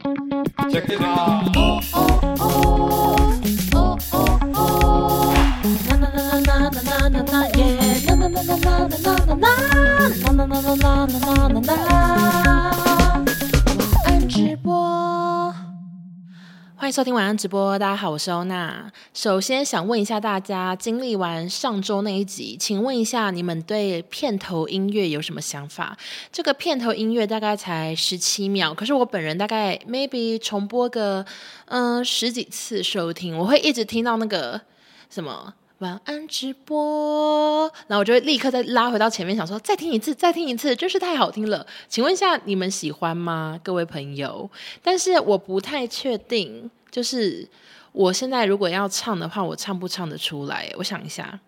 Check it out. Oh, oh, oh. Oh, oh, oh. Na, na, na, na, na, na, na, na, yeah. Na, na, na, na, na, na, na, na. Na, na, na, na, na, na, na, na. 欢迎收听晚安直播，大家好，我是欧娜。首先想问一下大家，经历完上周那一集，请问一下你们对片头音乐有什么想法？这个片头音乐大概才十七秒，可是我本人大概 maybe 重播个嗯十几次收听，我会一直听到那个什么。晚安直播，然后我就会立刻再拉回到前面，想说再听一次，再听一次，真是太好听了。请问一下，你们喜欢吗，各位朋友？但是我不太确定，就是我现在如果要唱的话，我唱不唱得出来？我想一下，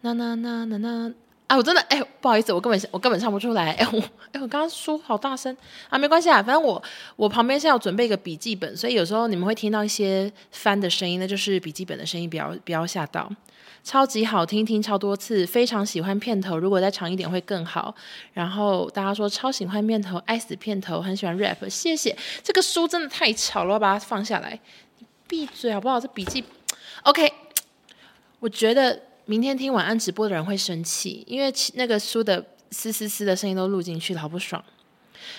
那那那那那。啊，我真的哎，不好意思，我根本我根本唱不出来。哎，我哎，我刚刚说好大声啊，没关系啊，反正我我旁边现在有准备一个笔记本，所以有时候你们会听到一些翻的声音，那就是笔记本的声音，不要不要吓到。超级好听，听超多次，非常喜欢片头，如果再长一点会更好。然后大家说超喜欢片头，爱死片头，很喜欢 rap，谢谢。这个书真的太吵了，我把它放下来。你闭嘴好不好？这笔记，OK，我觉得。明天听晚安直播的人会生气，因为那个书的嘶嘶嘶的声音都录进去了，好不爽。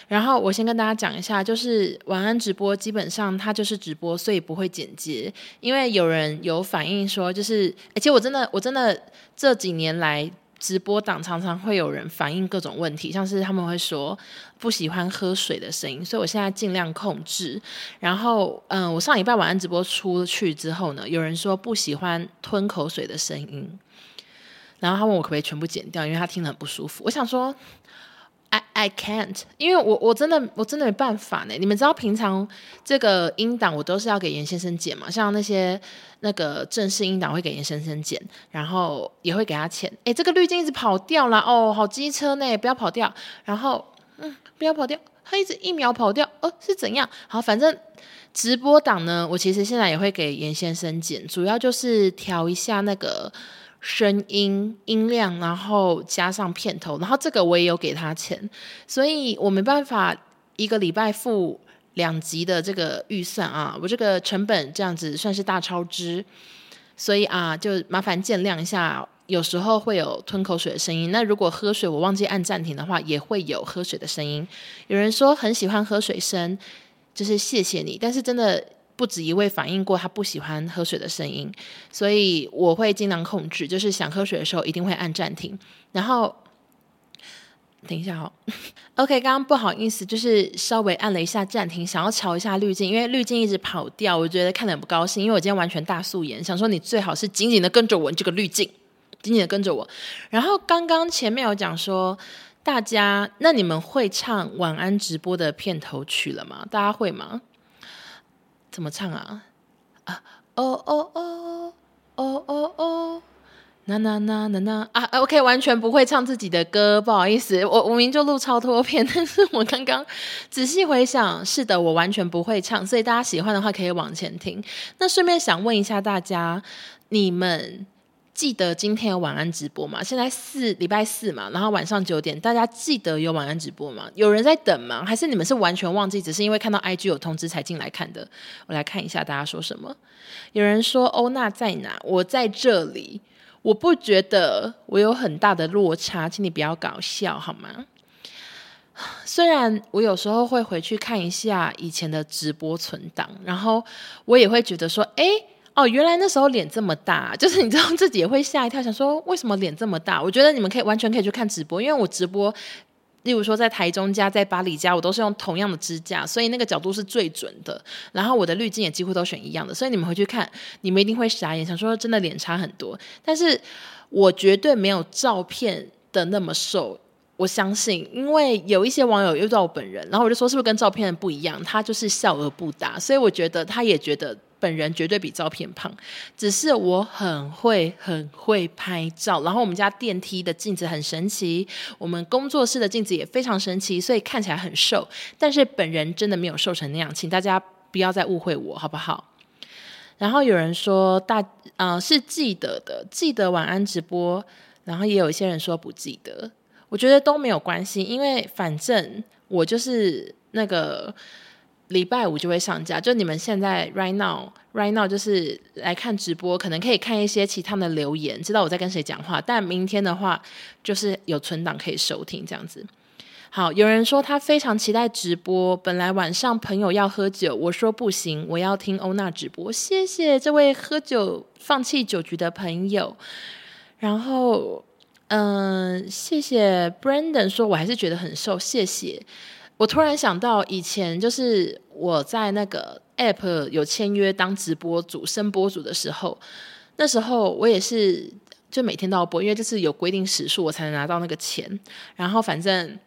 然后我先跟大家讲一下，就是晚安直播基本上它就是直播，所以不会剪接。因为有人有反映说，就是而且我真的我真的这几年来。直播档常常会有人反映各种问题，像是他们会说不喜欢喝水的声音，所以我现在尽量控制。然后，嗯、我上礼拜晚安直播出去之后呢，有人说不喜欢吞口水的声音，然后他问我可不可以全部剪掉，因为他听得很不舒服。我想说。I I can't，因为我我真的我真的没办法呢。你们知道平常这个音档我都是要给严先生剪嘛，像那些那个正式音档会给严先生剪，然后也会给他钱。诶，这个滤镜一直跑掉了哦，好机车呢，不要跑掉。然后嗯，不要跑掉，他一直一秒跑掉，哦，是怎样？好，反正直播档呢，我其实现在也会给严先生剪，主要就是调一下那个。声音音量，然后加上片头，然后这个我也有给他钱，所以我没办法一个礼拜付两集的这个预算啊，我这个成本这样子算是大超支，所以啊，就麻烦见谅一下，有时候会有吞口水的声音。那如果喝水我忘记按暂停的话，也会有喝水的声音。有人说很喜欢喝水声，就是谢谢你，但是真的。不止一位反映过他不喜欢喝水的声音，所以我会尽量控制，就是想喝水的时候一定会按暂停。然后等一下哦，OK，刚刚不好意思，就是稍微按了一下暂停，想要调一下滤镜，因为滤镜一直跑掉，我觉得看得很不高兴。因为我今天完全大素颜，想说你最好是紧紧的跟着我这个滤镜，紧紧的跟着我。然后刚刚前面有讲说，大家那你们会唱晚安直播的片头曲了吗？大家会吗？怎么唱啊？啊哦哦哦哦哦哦，那那那那那啊！OK，完全不会唱自己的歌，不好意思，我我明就录超脱片，但是我刚刚仔细回想，是的，我完全不会唱，所以大家喜欢的话可以往前听。那顺便想问一下大家，你们。记得今天有晚安直播吗？现在四礼拜四嘛，然后晚上九点，大家记得有晚安直播吗？有人在等吗？还是你们是完全忘记，只是因为看到 IG 有通知才进来看的？我来看一下大家说什么。有人说欧娜在哪？我在这里。我不觉得我有很大的落差，请你不要搞笑好吗？虽然我有时候会回去看一下以前的直播存档，然后我也会觉得说，哎。哦，原来那时候脸这么大，就是你知道自己也会吓一跳，想说为什么脸这么大？我觉得你们可以完全可以去看直播，因为我直播，例如说在台中家、在巴黎家，我都是用同样的支架，所以那个角度是最准的。然后我的滤镜也几乎都选一样的，所以你们回去看，你们一定会傻眼，想说真的脸差很多。但是我绝对没有照片的那么瘦，我相信，因为有一些网友遇到我本人，然后我就说是不是跟照片不一样？他就是笑而不答，所以我觉得他也觉得。本人绝对比照片胖，只是我很会很会拍照。然后我们家电梯的镜子很神奇，我们工作室的镜子也非常神奇，所以看起来很瘦。但是本人真的没有瘦成那样，请大家不要再误会我，好不好？然后有人说大啊、是记得的，记得晚安直播。然后也有一些人说不记得，我觉得都没有关系，因为反正我就是那个。礼拜五就会上架。就你们现在 right now right now 就是来看直播，可能可以看一些其他的留言，知道我在跟谁讲话。但明天的话，就是有存档可以收听这样子。好，有人说他非常期待直播。本来晚上朋友要喝酒，我说不行，我要听欧娜直播。谢谢这位喝酒放弃酒局的朋友。然后，嗯、谢谢 Brandon 说，我还是觉得很瘦。谢谢。我突然想到，以前就是我在那个 App 有签约当直播主、声播主的时候，那时候我也是就每天都要播，因为就是有规定时数，我才能拿到那个钱。然后反正。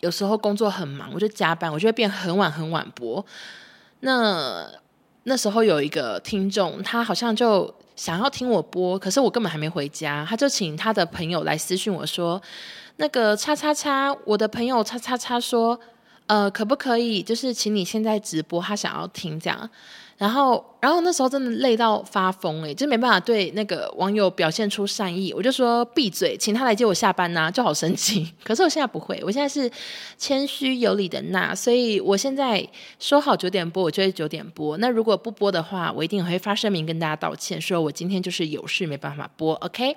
有时候工作很忙，我就加班，我就会变很晚很晚播。那那时候有一个听众，他好像就想要听我播，可是我根本还没回家，他就请他的朋友来私讯我说：“那个叉叉叉，我的朋友叉叉叉说，呃，可不可以就是请你现在直播，他想要听这样。”然后，然后那时候真的累到发疯诶，就没办法对那个网友表现出善意，我就说闭嘴，请他来接我下班呐、啊，就好生气。可是我现在不会，我现在是谦虚有礼的那，所以我现在说好九点播，我就会九点播。那如果不播的话，我一定会发声明跟大家道歉，说我今天就是有事没办法播。OK，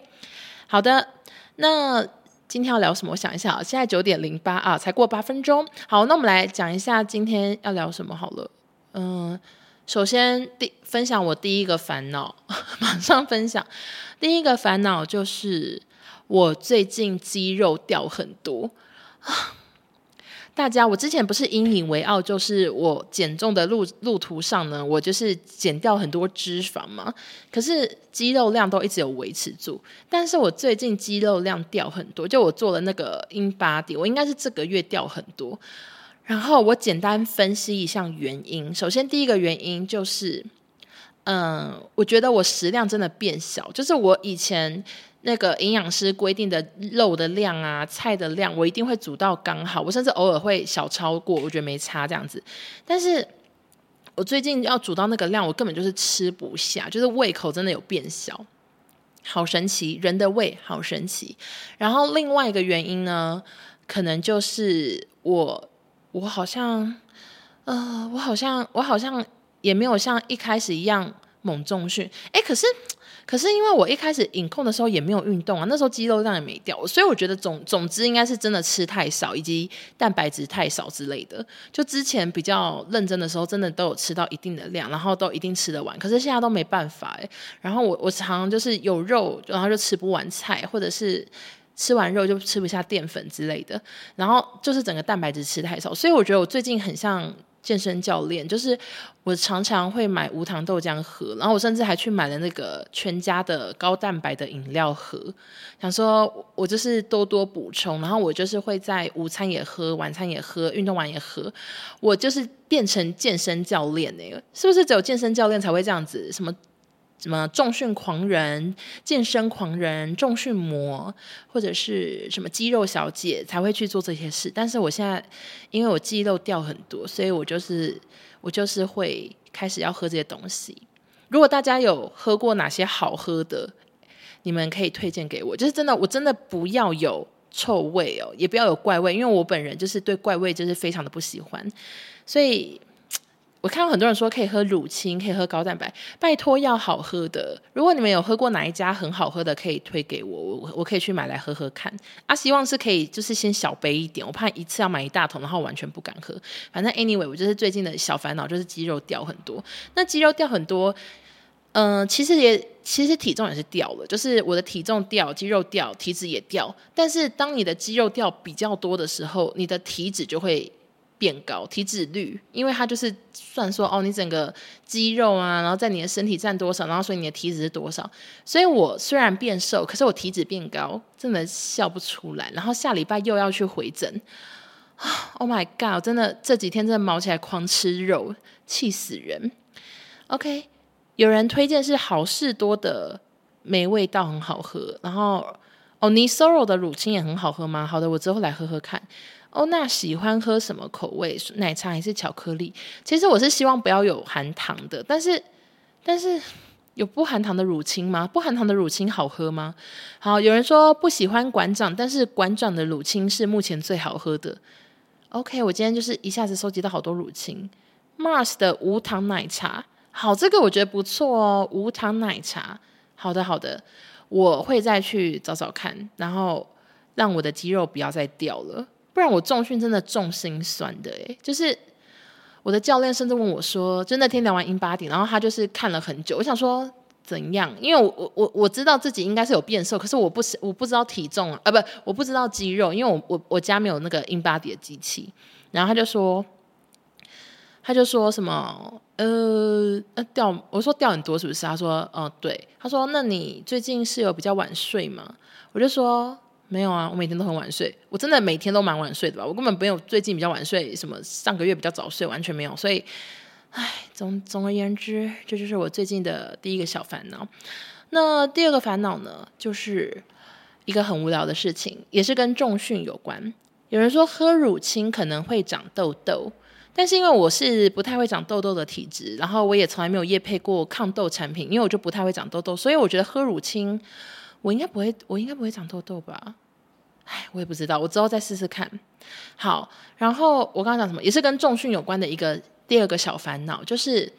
好的，那今天要聊什么？我想一下啊，现在九点零八啊，才过八分钟。好，那我们来讲一下今天要聊什么好了，嗯。首先，第分享我第一个烦恼，马上分享。第一个烦恼就是我最近肌肉掉很多啊！大家，我之前不是引以为傲，就是我减重的路路途上呢，我就是减掉很多脂肪嘛。可是肌肉量都一直有维持住，但是我最近肌肉量掉很多，就我做了那个 InBody，我应该是这个月掉很多。然后我简单分析一下原因。首先，第一个原因就是，嗯，我觉得我食量真的变小。就是我以前那个营养师规定的肉的量啊、菜的量，我一定会煮到刚好。我甚至偶尔会小超过，我觉得没差这样子。但是我最近要煮到那个量，我根本就是吃不下，就是胃口真的有变小，好神奇，人的胃好神奇。然后另外一个原因呢，可能就是我。我好像，呃，我好像，我好像也没有像一开始一样猛重训，哎，可是，可是因为我一开始饮控的时候也没有运动啊，那时候肌肉量也没掉，所以我觉得总总之应该是真的吃太少，以及蛋白质太少之类的。就之前比较认真的时候，真的都有吃到一定的量，然后都一定吃得完，可是现在都没办法哎。然后我我常常就是有肉，然后就吃不完菜，或者是。吃完肉就吃不下淀粉之类的，然后就是整个蛋白质吃太少，所以我觉得我最近很像健身教练，就是我常常会买无糖豆浆喝，然后我甚至还去买了那个全家的高蛋白的饮料喝，想说我就是多多补充，然后我就是会在午餐也喝，晚餐也喝，运动完也喝，我就是变成健身教练那个，是不是只有健身教练才会这样子？什么？什么重训狂人、健身狂人、重训魔，或者是什么肌肉小姐才会去做这些事？但是我现在因为我肌肉掉很多，所以我就是我就是会开始要喝这些东西。如果大家有喝过哪些好喝的，你们可以推荐给我。就是真的，我真的不要有臭味哦，也不要有怪味，因为我本人就是对怪味就是非常的不喜欢，所以。我看到很多人说可以喝乳清，可以喝高蛋白，拜托要好喝的。如果你们有喝过哪一家很好喝的，可以推给我，我我可以去买来喝喝看。啊，希望是可以，就是先小杯一点，我怕一次要买一大桶，然后完全不敢喝。反正 anyway，我就是最近的小烦恼就是肌肉掉很多。那肌肉掉很多，嗯、其实也其实体重也是掉了，就是我的体重掉，肌肉掉，体脂也掉。但是当你的肌肉掉比较多的时候，你的体脂就会。变高体脂率，因为它就是算说哦，你整个肌肉啊，然后在你的身体占多少，然后所以你的体脂是多少。所以我虽然变瘦，可是我体脂变高，真的笑不出来。然后下礼拜又要去回诊，Oh my god！真的这几天真的毛起来狂吃肉，气死人。OK，有人推荐是好事多的，没味道，很好喝。然后哦你 Soro 的乳清也很好喝吗？好的，我之后来喝喝看。欧娜喜欢喝什么口味？奶茶还是巧克力？其实我是希望不要有含糖的，但是但是有不含糖的乳清吗？不含糖的乳清好喝吗？好，有人说不喜欢馆长，但是馆长的乳清是目前最好喝的。OK，我今天就是一下子收集到好多乳清，Mars 的无糖奶茶，好，这个我觉得不错哦，无糖奶茶，好的好的，我会再去找找看，然后让我的肌肉不要再掉了，不然我重训真的重心酸的诶，就是我的教练甚至问我说，就那天聊完 InBody，然后他就是看了很久，我想说怎样，因为我我我知道自己应该是有变瘦，可是我不是我不知道体重啊，啊不，我不知道肌肉，因为我我我家没有那个 InBody 的机器，然后他就说。他就说什么呃呃掉，我说掉很多是不是？他说哦、呃、对，他说那你最近是有比较晚睡吗？我就说没有啊，我每天都很晚睡，我真的每天都蛮晚睡的吧，我根本没有最近比较晚睡，什么上个月比较早睡，完全没有。所以，唉，总总而言之，这就是我最近的第一个小烦恼。那第二个烦恼呢，就是一个很无聊的事情，也是跟重训有关。有人说喝乳清可能会长痘痘。但是因为我是不太会长痘痘的体质，然后我也从来没有夜配过抗痘产品，因为我就不太会长痘痘，所以我觉得喝乳清，我应该不会，我应该不会长痘痘吧？哎，我也不知道，我之后再试试看。好，然后我刚刚讲什么，也是跟重训有关的一个第二个小烦恼，就是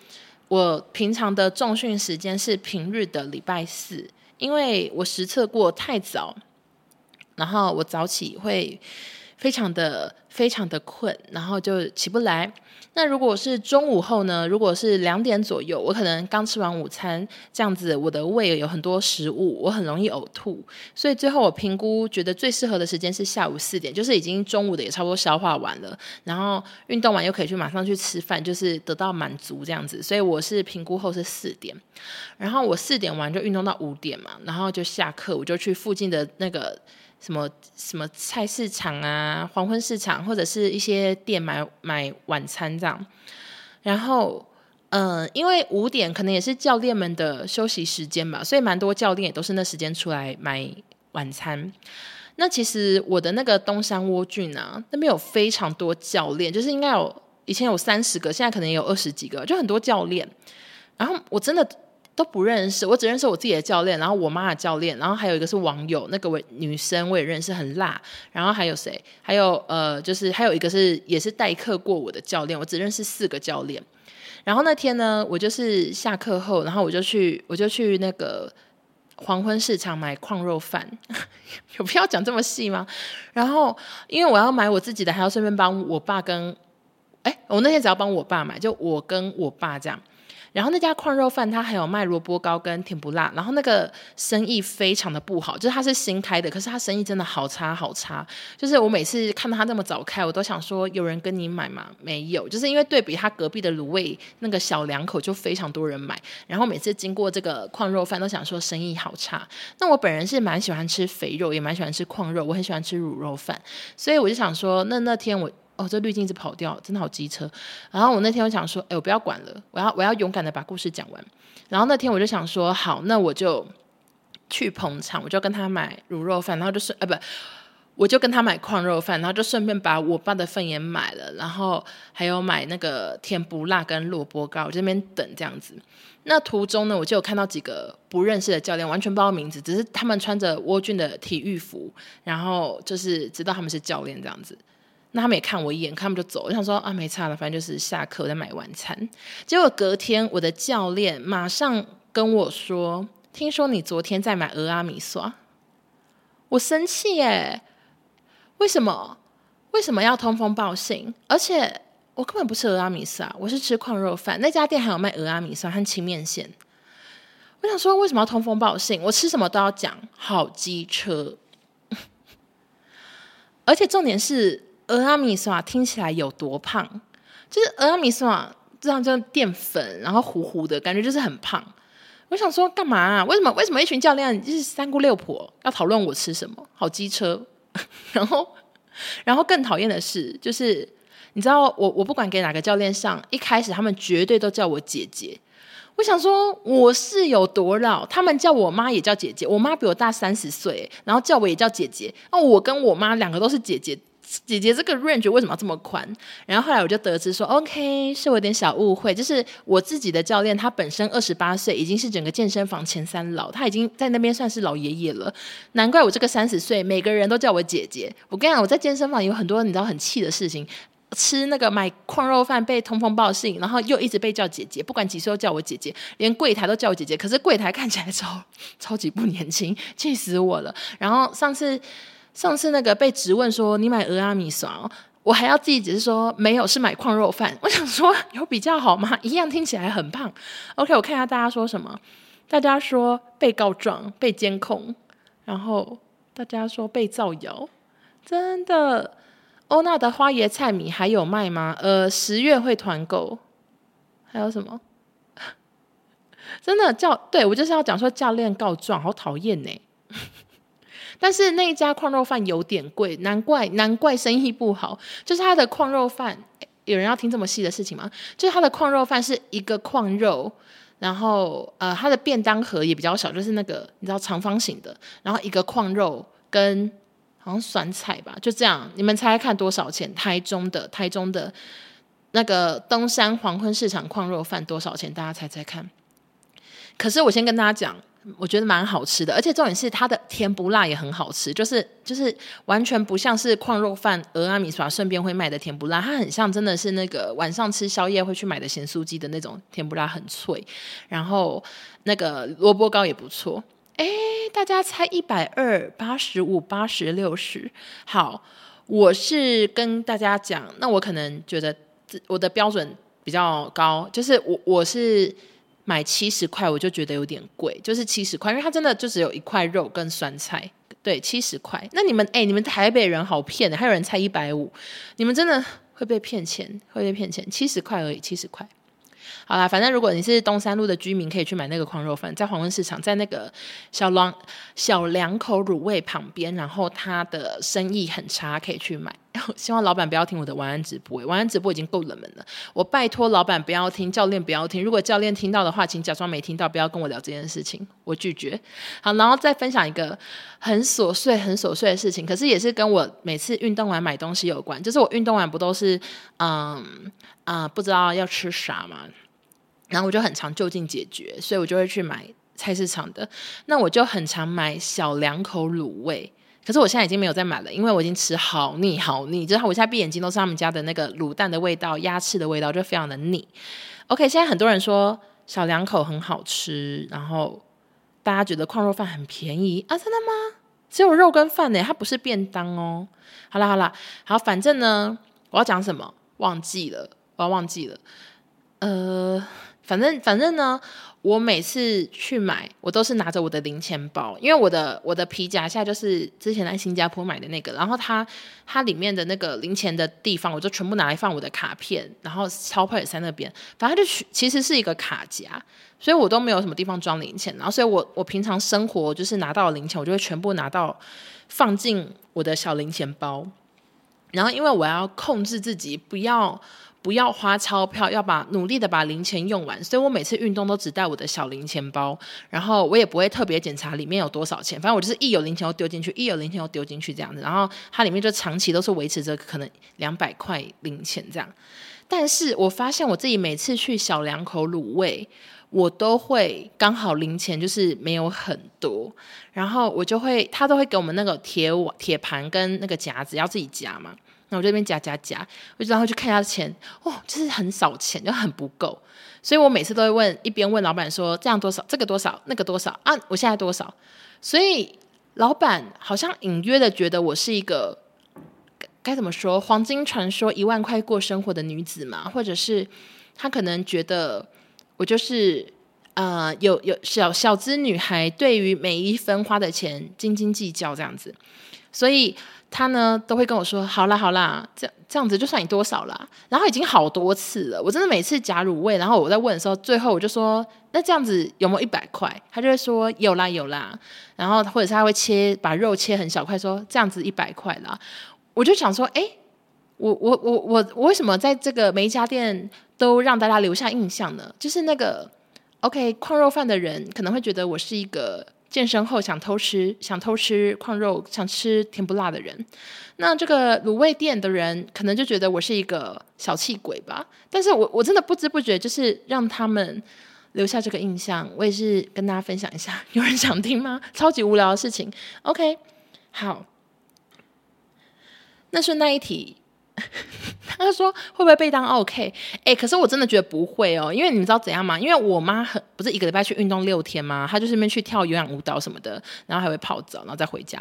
我平常的重训时间是平日的礼拜四，因为我实测过太早，然后我早起会。非常的非常的困，然后就起不来。那如果是中午后呢？如果是两点左右，我可能刚吃完午餐，这样子我的胃有很多食物，我很容易呕吐。所以最后我评估觉得最适合的时间是下午四点，就是已经中午的也差不多消化完了，然后运动完又可以去马上去吃饭，就是得到满足这样子。所以我是评估后是四点，然后我四点完就运动到五点嘛，然后就下课，我就去附近的那个。什么什么菜市场啊，黄昏市场，或者是一些店买买晚餐这样。然后，嗯、因为五点可能也是教练们的休息时间吧，所以蛮多教练也都是那时间出来买晚餐。那其实我的那个东山窝郡啊，那边有非常多教练，就是应该有以前有三十个，现在可能有二十几个，就很多教练。然后我真的。都不认识，我只认识我自己的教练，然后我妈的教练，然后还有一个是网友，那个位女生我也认识，很辣。然后还有谁？还有呃，就是还有一个是也是代课过我的教练，我只认识四个教练。然后那天呢，我就是下课后，然后我就去我就去那个黄昏市场买矿肉饭，有必要讲这么细吗？然后因为我要买我自己的，还要顺便帮我爸跟哎，我那天只要帮我爸买，就我跟我爸这样。然后那家矿肉饭，它还有卖萝卜糕跟甜不辣，然后那个生意非常的不好，就是它是新开的，可是它生意真的好差好差。就是我每次看到它那么早开，我都想说有人跟你买吗？没有，就是因为对比它隔壁的卤味那个小两口就非常多人买，然后每次经过这个矿肉饭都想说生意好差。那我本人是蛮喜欢吃肥肉，也蛮喜欢吃矿肉，我很喜欢吃卤肉饭，所以我就想说，那那天我。哦，这滤镜一直跑掉，真的好机车。然后我那天我想说，哎，我不要管了，我要我要勇敢的把故事讲完。然后那天我就想说，好，那我就去捧场，我就跟他买卤肉饭，然后就是，呃，不，我就跟他买矿肉饭，然后就顺便把我爸的份也买了，然后还有买那个甜不辣跟萝卜糕，我这边等这样子。那途中呢，我就有看到几个不认识的教练，完全不知道名字，只是他们穿着窝郡的体育服，然后就是知道他们是教练这样子。那他们也看我一眼，看他们就走。我想说啊，没差了，反正就是下课再买晚餐。结果隔天，我的教练马上跟我说：“听说你昨天在买蚵仔米线。”我生气耶！为什么？为什么要通风报信？而且我根本不吃蚵仔米线，我是吃矿肉饭。那家店还有卖蚵仔米线和清面线。我想说，为什么要通风报信？我吃什么都要讲，好机车。而且重点是。蚵仔米线听起来有多胖？就是蚵仔米线这样，就淀粉，然后糊糊的感觉就是很胖。我想说干嘛啊？为什么？为什么一群教练就是三姑六婆要讨论我吃什么？好机车。然后，然后更讨厌的是，就是你知道我我不管给哪个教练上，一开始他们绝对都叫我姐姐。我想说我是有多老？他们叫我妈也叫姐姐，我妈比我大三十岁，然后叫我也叫姐姐。那我跟我妈两个都是姐姐。姐姐这个 range 为什么要这么宽？然后后来我就得知说，OK，是我有点小误会，就是我自己的教练他本身二十八岁，已经是整个健身房前三老，他已经在那边算是老爷爷了。难怪我这个三十岁，每个人都叫我姐姐。我跟你讲，我在健身房有很多你知道很气的事情，吃那个买矿肉饭被通风报信，然后又一直被叫姐姐，不管几岁都叫我姐姐，连柜台都叫我姐姐。可是柜台看起来超超级不年轻，气死我了。然后上次上次那个被质问说你买蚵仔面线，我还要自己解释说没有，是买矿肉饭。我想说有比较好吗？一样听起来很胖。OK，我看一下大家说什么。大家说被告状、被监控，然后大家说被造谣，真的。欧娜的花椰菜米还有卖吗？呃，十月会团购。还有什么？真的教对我就是要讲说教练告状，好讨厌呢。但是那一家矿肉饭有点贵，难怪难怪生意不好。就是他的矿肉饭，有人要听这么细的事情吗？就是他的矿肉饭是一个矿肉。然后，呃，它的便当盒也比较小，就是那个你知道长方形的。然后一个矿肉跟好像酸菜吧，就这样。你们猜猜看多少钱？台中的台中的那个东山黄昏市场矿肉饭多少钱？大家猜猜看。可是我先跟大家讲。我觉得蛮好吃的，而且重点是它的甜不辣也很好吃，就是就是完全不像是矿肉饭、蚵仔面线顺便会卖的甜不辣，它很像真的是那个晚上吃宵夜会去买的咸酥鸡的那种甜不辣，很脆。然后那个萝卜糕也不错。哎，大家猜一百二、八十五、八十、六十。好，我是跟大家讲，那我可能觉得我的标准比较高，就是我我是。买七十块我就觉得有点贵，就是七十块，因为它真的就只有一块肉跟酸菜，对，七十块。那你们哎，你们台北人好骗的，还有人猜一百五，你们真的会被骗钱，会被骗钱，七十块而已，七十块。好啦，反正如果你是东山路的居民，可以去买那个狂肉饭，在黄昏市场，在那个小两小两口卤味旁边，然后它的生意很差，可以去买。希望老板不要听我的晚安直播，晚安直播已经够冷门了。我拜托老板不要听，教练不要听。如果教练听到的话，请假装没听到，不要跟我聊这件事情，我拒绝。好，然后再分享一个很琐碎、很琐碎的事情，可是也是跟我每次运动完买东西有关。就是我运动完不都是嗯啊、不知道要吃啥嘛。然后我就很常就近解决，所以我就会去买菜市场的。那我就很常买小两口卤味，可是我现在已经没有再买了，因为我已经吃好腻好腻。就是我现在闭眼睛都是他们家的那个卤蛋的味道、鸭翅的味道，就非常的腻。OK，现在很多人说小两口很好吃，然后大家觉得矿肉饭很便宜啊？真的吗？只有肉跟饭呢，它不是便当哦。好啦好啦，好，反正呢，我要讲什么忘记了，我要忘记了，呃。反正反正呢，我每次去买，我都是拿着我的零钱包，因为我的我的皮夹下就是之前在新加坡买的那个，然后它它里面的那个零钱的地方，我就全部拿来放我的卡片，然后钞票也在那边，反正它就其实是一个卡夹，所以我都没有什么地方装零钱，然后所以我我平常生活就是拿到零钱，我就会全部拿到放进我的小零钱包，然后因为我要控制自己不要。不要花钞票，要把努力的把零钱用完。所以我每次运动都只带我的小零钱包，然后我也不会特别检查里面有多少钱。反正我就是一有零钱我丢进去，一有零钱我丢进去这样子。然后它里面就长期都是维持着可能两百块零钱这样。但是我发现我自己每次去小两口卤味，我都会刚好零钱就是没有很多，然后我就会他都会给我们那个铁碗、铁盘跟那个夹子要自己夹嘛。那我这边夹夹夹，我就然后去看一下钱，哦，就是很少钱，就很不够，所以我每次都会问，一边问老板说这样多少，这个多少，那个多少啊？我现在多少？所以老板好像隐约的觉得我是一个该怎么说，黄金传说一万块过生活的女子嘛，或者是他可能觉得我就是呃有有小小资女孩，对于每一分花的钱斤斤计较这样子，所以。他呢都会跟我说：“好啦好啦，这样这样子就算你多少啦。”然后已经好多次了，我真的每次夹卤味，然后我在问的时候，最后我就说：“那这样子有没有一百块？”他就会说：“有啦有啦。”然后或者是他会切把肉切很小块，说：“这样子一百块啦。”我就想说：“哎，我我我我我为什么在这个每一家店都让大家留下印象呢？就是那个 OK 矿肉饭的人可能会觉得我是一个。”健身后想偷吃，想偷吃矿肉，想吃甜不辣的人，那这个卤味店的人可能就觉得我是一个小气鬼吧。但是我我真的不知不觉就是让他们留下这个印象。我也是跟大家分享一下，有人想听吗？超级无聊的事情。OK，好，那顺带一提，他说会不会被当 OK？哎、可是我真的觉得不会哦，因为你们知道怎样吗？因为我妈很不是一个礼拜去运动六天吗？她就是那边去跳有氧舞蹈什么的，然后还会泡澡，然后再回家。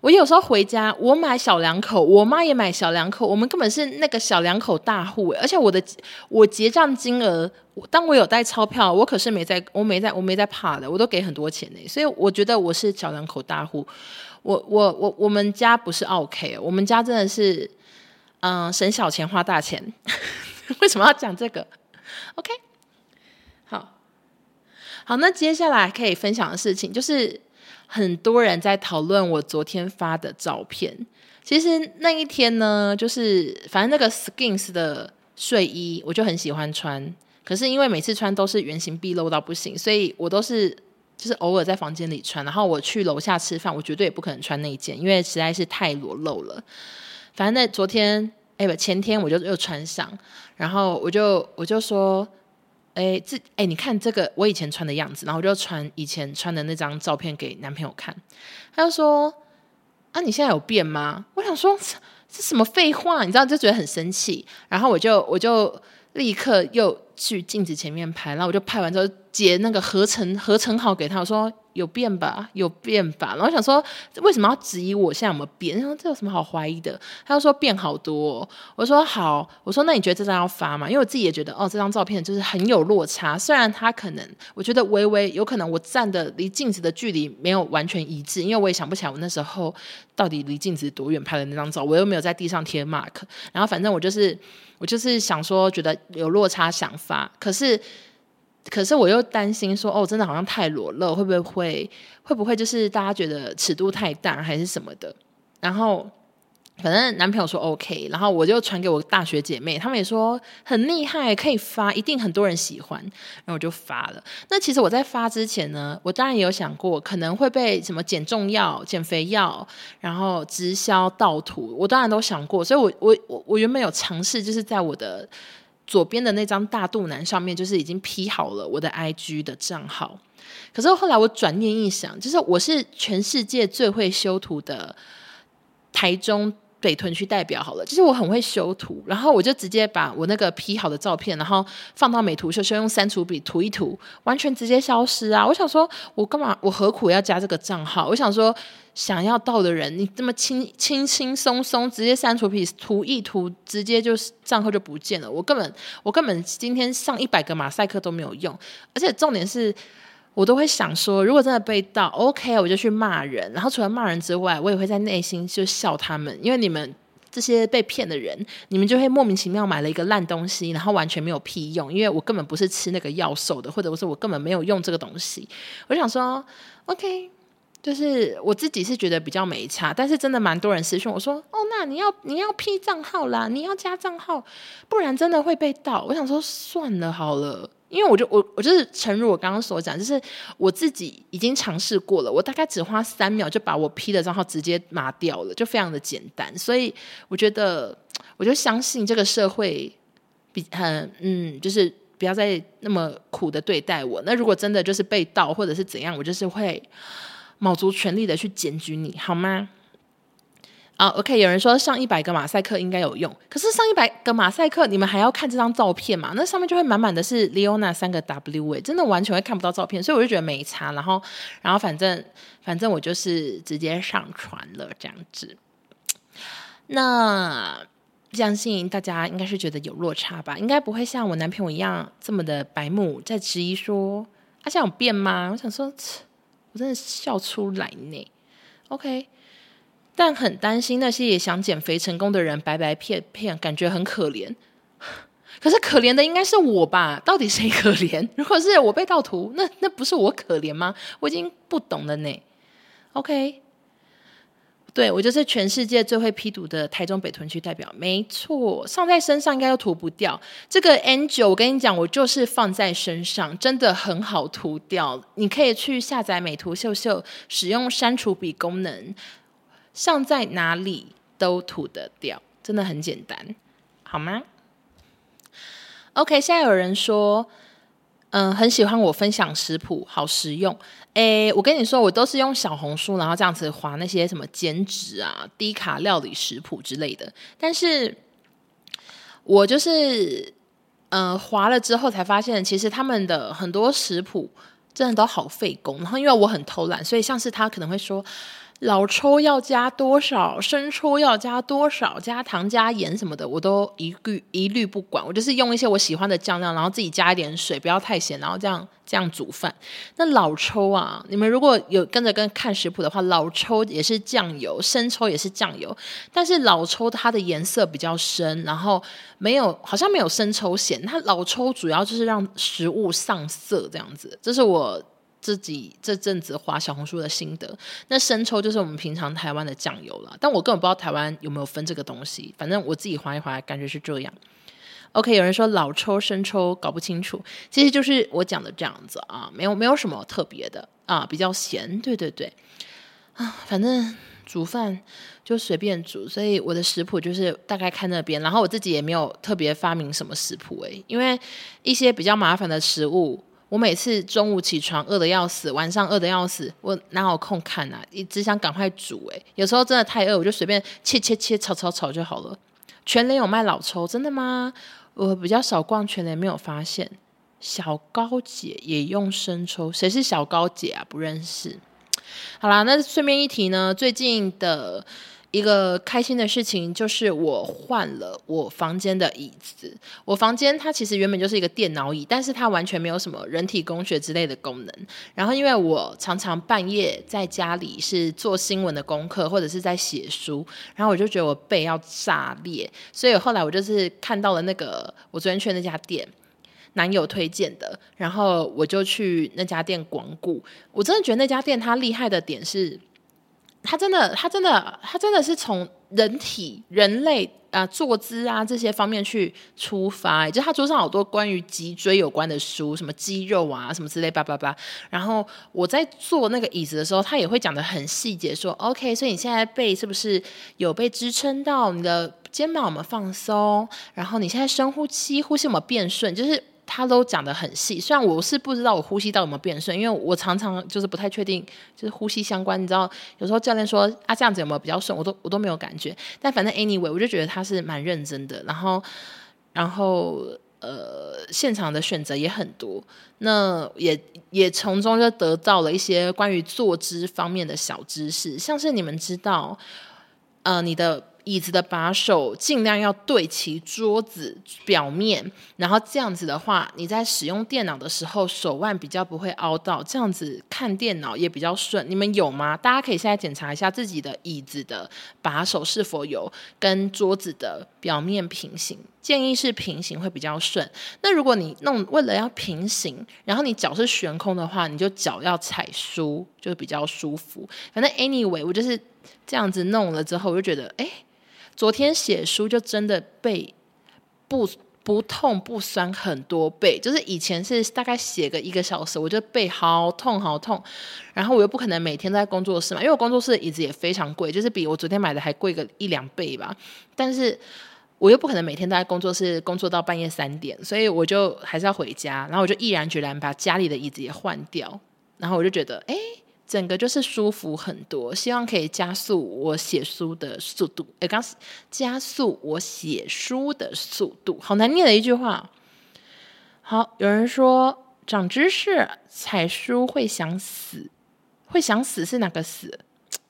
我有时候回家，我买小两口，我妈也买小两口，我们根本是那个小两口大户。而且我的我结账金额，当我有带钞票，我可是没在，我没在，我没在怕的，我都给很多钱呢。所以我觉得我是小两口大户。我我我我们家不是 OK，我们家真的是，嗯，省小钱花大钱。为什么要讲这个？OK，好，好，那接下来可以分享的事情就是。很多人在讨论我昨天发的照片。其实那一天呢，就是反正那个 Skins 的睡衣，我就很喜欢穿。可是因为每次穿都是原形毕露到不行，所以我都是就是偶尔在房间里穿。然后我去楼下吃饭，我绝对也不可能穿那一件，因为实在是太裸露了。反正那昨天，哎不，前天我就又穿上，然后我就我就说。哎，这哎，你看这个我以前穿的样子，然后我就传以前穿的那张照片给男朋友看，他就说：“啊，你现在有变吗？”我想说这什么废话，你知道，就觉得很生气，然后我就我就立刻又去镜子前面拍，然后我就拍完之后截那个合成合成好给他，我说。有变吧，有变吧。然后想说，为什么要质疑我现在有没有变？他说这有什么好怀疑的？他就说变好多。我说好，我说那你觉得这张要发吗？因为我自己也觉得，哦，这张照片就是很有落差。虽然他可能，我觉得微微有可能我站的离镜子的距离没有完全一致，因为我也想不起来我那时候到底离镜子多远拍的那张照，我又没有在地上贴 mark。然后反正我就是我就是想说，觉得有落差想发，可是。可是我又担心说，哦，真的好像太裸露，会不会会会不会就是大家觉得尺度太大还是什么的？然后反正男朋友说 OK，然后我就传给我大学姐妹，她们也说很厉害，可以发，一定很多人喜欢，然后我就发了。那其实我在发之前呢，我当然也有想过可能会被什么减重药、减肥药，然后直销盗图，我当然都想过，所以我我我我原本有尝试，就是在我的。左边的那张大肚腩上面就是已经 P 好了我的 IG 的账号，可是后来我转念一想，就是我是全世界最会修图的台中北屯区代表好了，就是我很会修图，然后我就直接把我那个 P 好的照片，然后放到美图秀秀用删除笔涂一涂，完全直接消失啊！我想说，我干嘛？我何苦要加这个账号？我想说。想要到的人，你这么轻轻轻松松直接删除笔涂一涂，直接就是账号就不见了。我根本我根本今天上一百个马赛克都没有用，而且重点是，我都会想说，如果真的被盗，OK，我就去骂人。然后除了骂人之外，我也会在内心就笑他们，因为你们这些被骗的人，你们就会莫名其妙买了一个烂东西，然后完全没有屁用。因为我根本不是吃那个药瘦的，或者我说我根本没有用这个东西。我想说，OK。就是我自己是觉得比较没差，但是真的蛮多人私讯我说：“哦，那你要你要 P 账号啦，你要加账号，不然真的会被盗。”我想说算了好了，因为我就我我就是诚如我刚刚所讲，就是我自己已经尝试过了，我大概只花三秒就把我 P 的账号直接拿掉了，就非常的简单。所以我觉得，我就相信这个社会比很嗯，就是不要再那么苦的对待我。那如果真的就是被盗或者是怎样，我就是会。卯足全力的去检举你好吗？啊、，OK 有人说上一百个马赛克应该有用，可是上一百个马赛克，你们还要看这张照片嘛？那上面就会满满的是 Leona 三个 W 诶，真的完全会看不到照片，所以我就觉得没差。然后，然后反正反正我就是直接上传了这样子。那相信大家应该是觉得有落差吧？应该不会像我男朋友一样这么的白目，在质疑说他想有变吗？我想说。我真的笑出来呢，OK，但很担心那些也想减肥成功的人白白骗骗，感觉很可怜。可是可怜的应该是我吧？到底谁可怜？如果是我被盗图，那那不是我可怜吗？我已经不懂了呢，OK。对，我就是全世界最会 P 图的台中北屯区代表，没错，上在身上应该都涂不掉。这个 N9，我跟你讲，我就是放在身上，真的很好涂掉。你可以去下载美图秀秀，使用删除笔功能，上在哪里都涂得掉，真的很简单，好吗？OK，现在有人说。嗯，很喜欢我分享食谱，好实用。诶，我跟你说，我都是用小红书，然后这样子划那些什么减脂啊、低卡料理食谱之类的。但是，我就是嗯，划了之后才发现，其实他们的很多食谱真的都好费工。然后因为我很偷懒，所以像是他可能会说。老抽要加多少？生抽要加多少？加糖加盐什么的，我都一律一律不管。我就是用一些我喜欢的酱料，然后自己加一点水，不要太咸，然后这样这样煮饭。那老抽啊，你们如果有跟着跟看食谱的话，老抽也是酱油，生抽也是酱油，但是老抽它的颜色比较深，然后没有好像没有生抽咸。它老抽主要就是让食物上色这样子，这是我。自己这阵子滑小红书的心得，那生抽就是我们平常台湾的酱油了，但我根本不知道台湾有没有分这个东西，反正我自己滑一滑，感觉是这样。OK，有人说老抽、生抽搞不清楚，其实就是我讲的这样子啊，没有没有什么特别的啊，比较咸，对对对，啊，反正煮饭就随便煮，所以我的食谱就是大概看那边，然后我自己也没有特别发明什么食谱诶，因为一些比较麻烦的食物。我每次中午起床饿得要死，晚上饿得要死，我哪有空看啊？一只想赶快煮诶，有时候真的太饿，我就随便切切切，炒炒炒就好了。全联有卖老抽，真的吗？我比较少逛全联，没有发现。小高姐也用生抽，谁是小高姐啊？不认识。好啦，那顺便一提呢，最近的。一个开心的事情就是我换了我房间的椅子。我房间它其实原本就是一个电脑椅，但是它完全没有什么人体工学之类的功能。然后因为我常常半夜在家里是做新闻的功课，或者是在写书，然后我就觉得我背要炸裂，所以后来我就是看到了那个我昨天去那家店，男友推荐的，然后我就去那家店光顾。我真的觉得那家店它厉害的点是。他真的，他真的，他真的是从人体、人类啊、坐姿啊这些方面去出发。就他桌上好多关于脊椎有关的书，什么肌肉啊，什么之类，叭叭叭。然后我在坐那个椅子的时候，他也会讲得很细节，说 OK，所以你现在背是不是有被支撑到？你的肩膀有没有放松？然后你现在深呼吸，呼吸有没有变顺？就是。他都讲的很细，虽然我是不知道我呼吸道有没有变顺，因为我常常就是不太确定，就是呼吸相关。你知道，有时候教练说啊这样子有没有比较顺，我都我都没有感觉。但反正 anyway，我就觉得他是蛮认真的。然后，然后呃，现场的选择也很多，那也也从中就得到了一些关于坐姿方面的小知识，像是你们知道，呃，你的。椅子的把手尽量要对齐桌子表面，然后这样子的话，你在使用电脑的时候手腕比较不会凹到，这样子看电脑也比较顺。你们有吗？大家可以现在检查一下自己的椅子的把手是否有跟桌子的表面平行，建议是平行会比较顺。那如果你弄为了要平行，然后你脚是悬空的话，你就脚要踩书就比较舒服。反正 anyway，我就是这样子弄了之后，我就觉得哎。诶昨天写书就真的背不不痛不酸很多倍，就是以前是大概写个一个小时，我就背好痛好痛，然后我又不可能每天都在工作室嘛，因为我工作室的椅子也非常贵，就是比我昨天买的还贵个一两倍吧。但是我又不可能每天都在工作室工作到半夜三点，所以我就还是要回家，然后我就毅然决然把家里的椅子也换掉，然后我就觉得哎。诶整个就是舒服很多，希望可以加速我写书的速度。哎，刚加速我写书的速度，好难念的一句话。好，有人说长知识，踩书会想死，会想死是哪个死？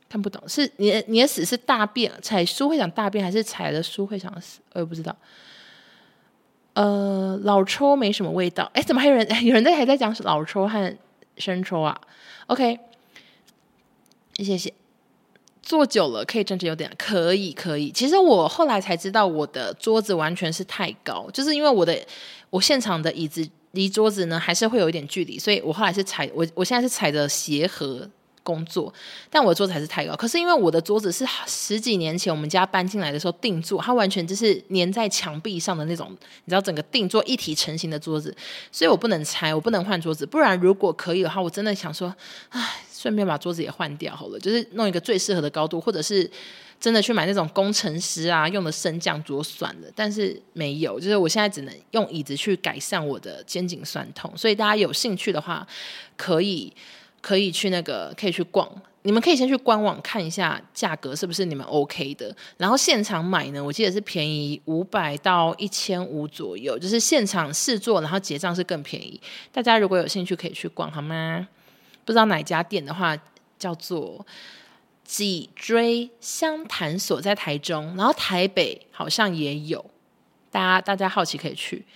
看不懂，是你的你的死是大便，踩书会想大便，还是踩了书会想死？我也不知道。呃，老抽没什么味道。哎，怎么还有人 有人在还在讲老抽和生抽啊？OK。谢谢。坐久了可以站着有点，可以可以。其实我后来才知道，我的桌子完全是太高，就是因为我的我现场的椅子离桌子呢还是会有一点距离，所以我后来是踩我我现在是踩着鞋盒工作，但我的桌子还是太高。可是因为我的桌子是十几年前我们家搬进来的时候定做，它完全就是粘在墙壁上的那种，你知道整个定做一体成型的桌子，所以我不能拆，我不能换桌子。不然如果可以的话，我真的想说，唉。顺便把桌子也换掉好了，就是弄一个最适合的高度，或者是真的去买那种工程师啊用的升降桌算了。但是没有，就是我现在只能用椅子去改善我的肩颈酸痛。所以大家有兴趣的话，可以可以去那个可以去逛你们可以先去官网看一下价格是不是你们 OK 的，然后现场买呢，我记得是便宜五百到一千五左右，就是现场试做，然后结账是更便宜。大家如果有兴趣可以去逛好吗？不知道哪家店的话，叫做脊椎相谈所，在台中，然后台北好像也有。大家大家好奇可以去，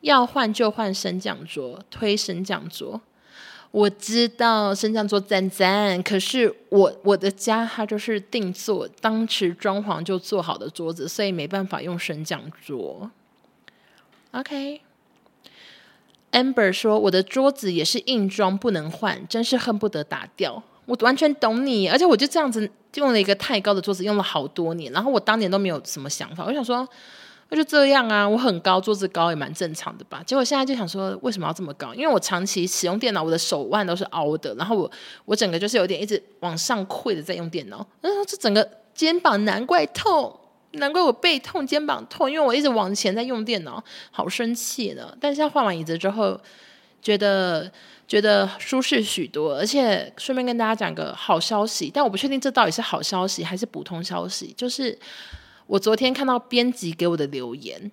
要换就换升降桌，推升降桌。我知道升降桌赞赞，可是我我的家它就是定做，当时装潢就做好的桌子，所以没办法用升降桌。OK，Amber 说我的桌子也是硬装，不能换，真是恨不得打掉。我完全懂你，而且我就这样子用了一个太高的桌子，用了好多年，然后我当年都没有什么想法，我想说。那就这样啊，我很高，桌子高也蛮正常的吧。结果现在就想说，为什么要这么高？因为我长期使用电脑，我的手腕都是凹的，然后我我整个就是有点一直往上跪的在用电脑。这整个肩膀难怪痛，难怪我背痛、肩膀痛，因为我一直往前在用电脑，好生气呢。但是现在换完椅子之后，觉得觉得舒适许多，而且顺便跟大家讲个好消息，但我不确定这到底是好消息还是普通消息，就是。我昨天看到编辑给我的留言，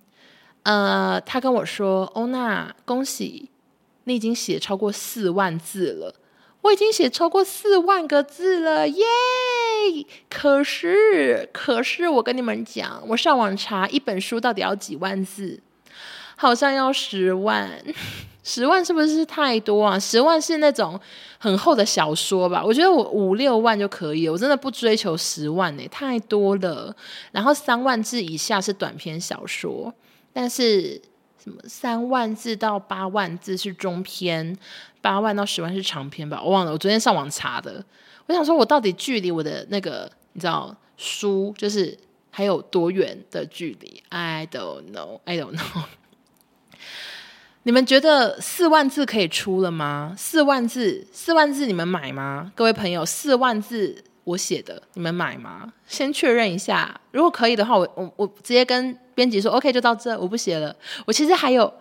呃，他跟我说：“欧娜，恭喜你已经写超过四万字了，我已经写超过四万个字了，耶！可是，可是我跟你们讲，我上网查一本书到底要几万字，好像要十万。”十万是不是太多啊？十万是那种很厚的小说吧？我觉得我五六万就可以，我真的不追求十万呢，太多了。然后三万字以下是短篇小说，但是什么三万字到八万字是中篇，八万到十万是长篇吧？我忘了，我昨天上网查的。我想说，我到底距离我的那个你知道书就是还有多远的距离？I don't know, I don't know。你们觉得四万字可以出了吗？四万字，四万字，你们买吗？各位朋友，四万字我写的，你们买吗？先确认一下，如果可以的话，我我我直接跟编辑说，OK，就到这，我不写了。我其实还有，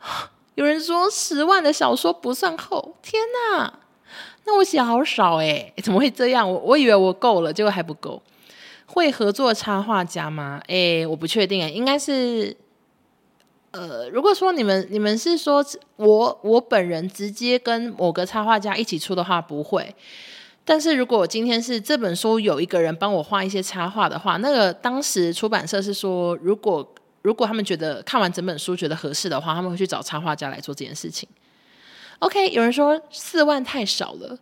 有人说十万的小说不算厚，天哪，那我写好少哎，怎么会这样？我我以为我够了，结果还不够。会合作插画家吗？哎，我不确定哎，应该是。呃，如果说你们你们是说我我本人直接跟某个插画家一起出的话，不会。但是如果我今天是这本书有一个人帮我画一些插画的话，那个当时出版社是说，如果如果他们觉得看完整本书觉得合适的话，他们会去找插画家来做这件事情。OK，有人说四万太少了，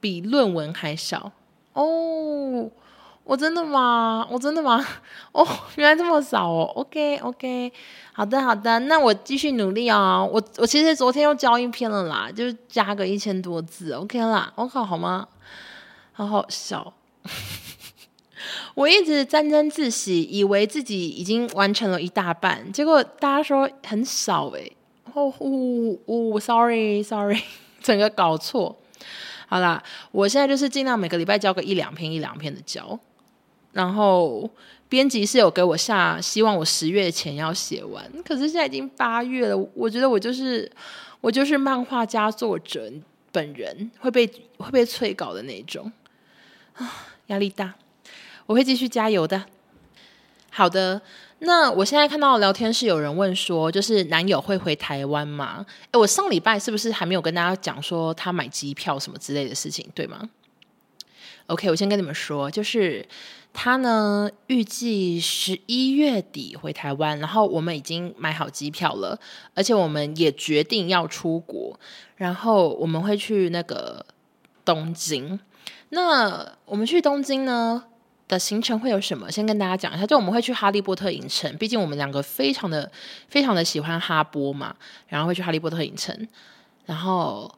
比论文还少哦。我真的吗？我真的吗？哦，原来这么少哦。OK，OK，好的，好的，那我继续努力哦。我我其实昨天又交一篇了啦，就是加个一千多字，OK 啦。我靠好吗？好好笑。我一直沾沾自喜，以为自己已经完成了一大半，结果大家说很少哎。哦哦哦，Sorry，Sorry，整个搞错。好啦，我现在就是尽量每个礼拜交个一两篇，一两篇的交。然后编辑是有给我下希望，我十月前要写完，可是现在已经八月了，我觉得我就是我就是漫画家作者本人会被会被催稿的那种啊，压力大，我会继续加油的。好的，那我现在看到聊天室有人问说，就是男友会回台湾吗？诶，我上礼拜是不是还没有跟大家讲说他买机票什么之类的事情，对吗？OK，我先跟你们说，就是。他呢，预计十一月底回台湾，然后我们已经买好机票了，而且我们也决定要出国，然后我们会去那个东京。那我们去东京呢的行程会有什么？先跟大家讲一下，就我们会去哈利波特影城，毕竟我们两个非常的非常的喜欢哈波嘛，然后会去哈利波特影城，然后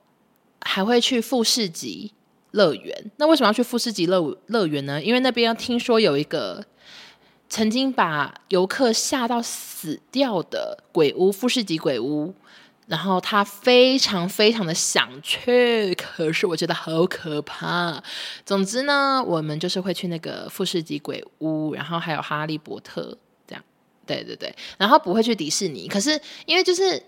还会去富士急。乐园，那为什么要去富士急乐乐园呢？因为那边听说有一个曾经把游客吓到死掉的鬼屋——富士急鬼屋，然后他非常非常的想去，可是我觉得好可怕。总之呢，我们就是会去那个富士急鬼屋，然后还有哈利波特这样，对对对，然后不会去迪士尼。可是因为就是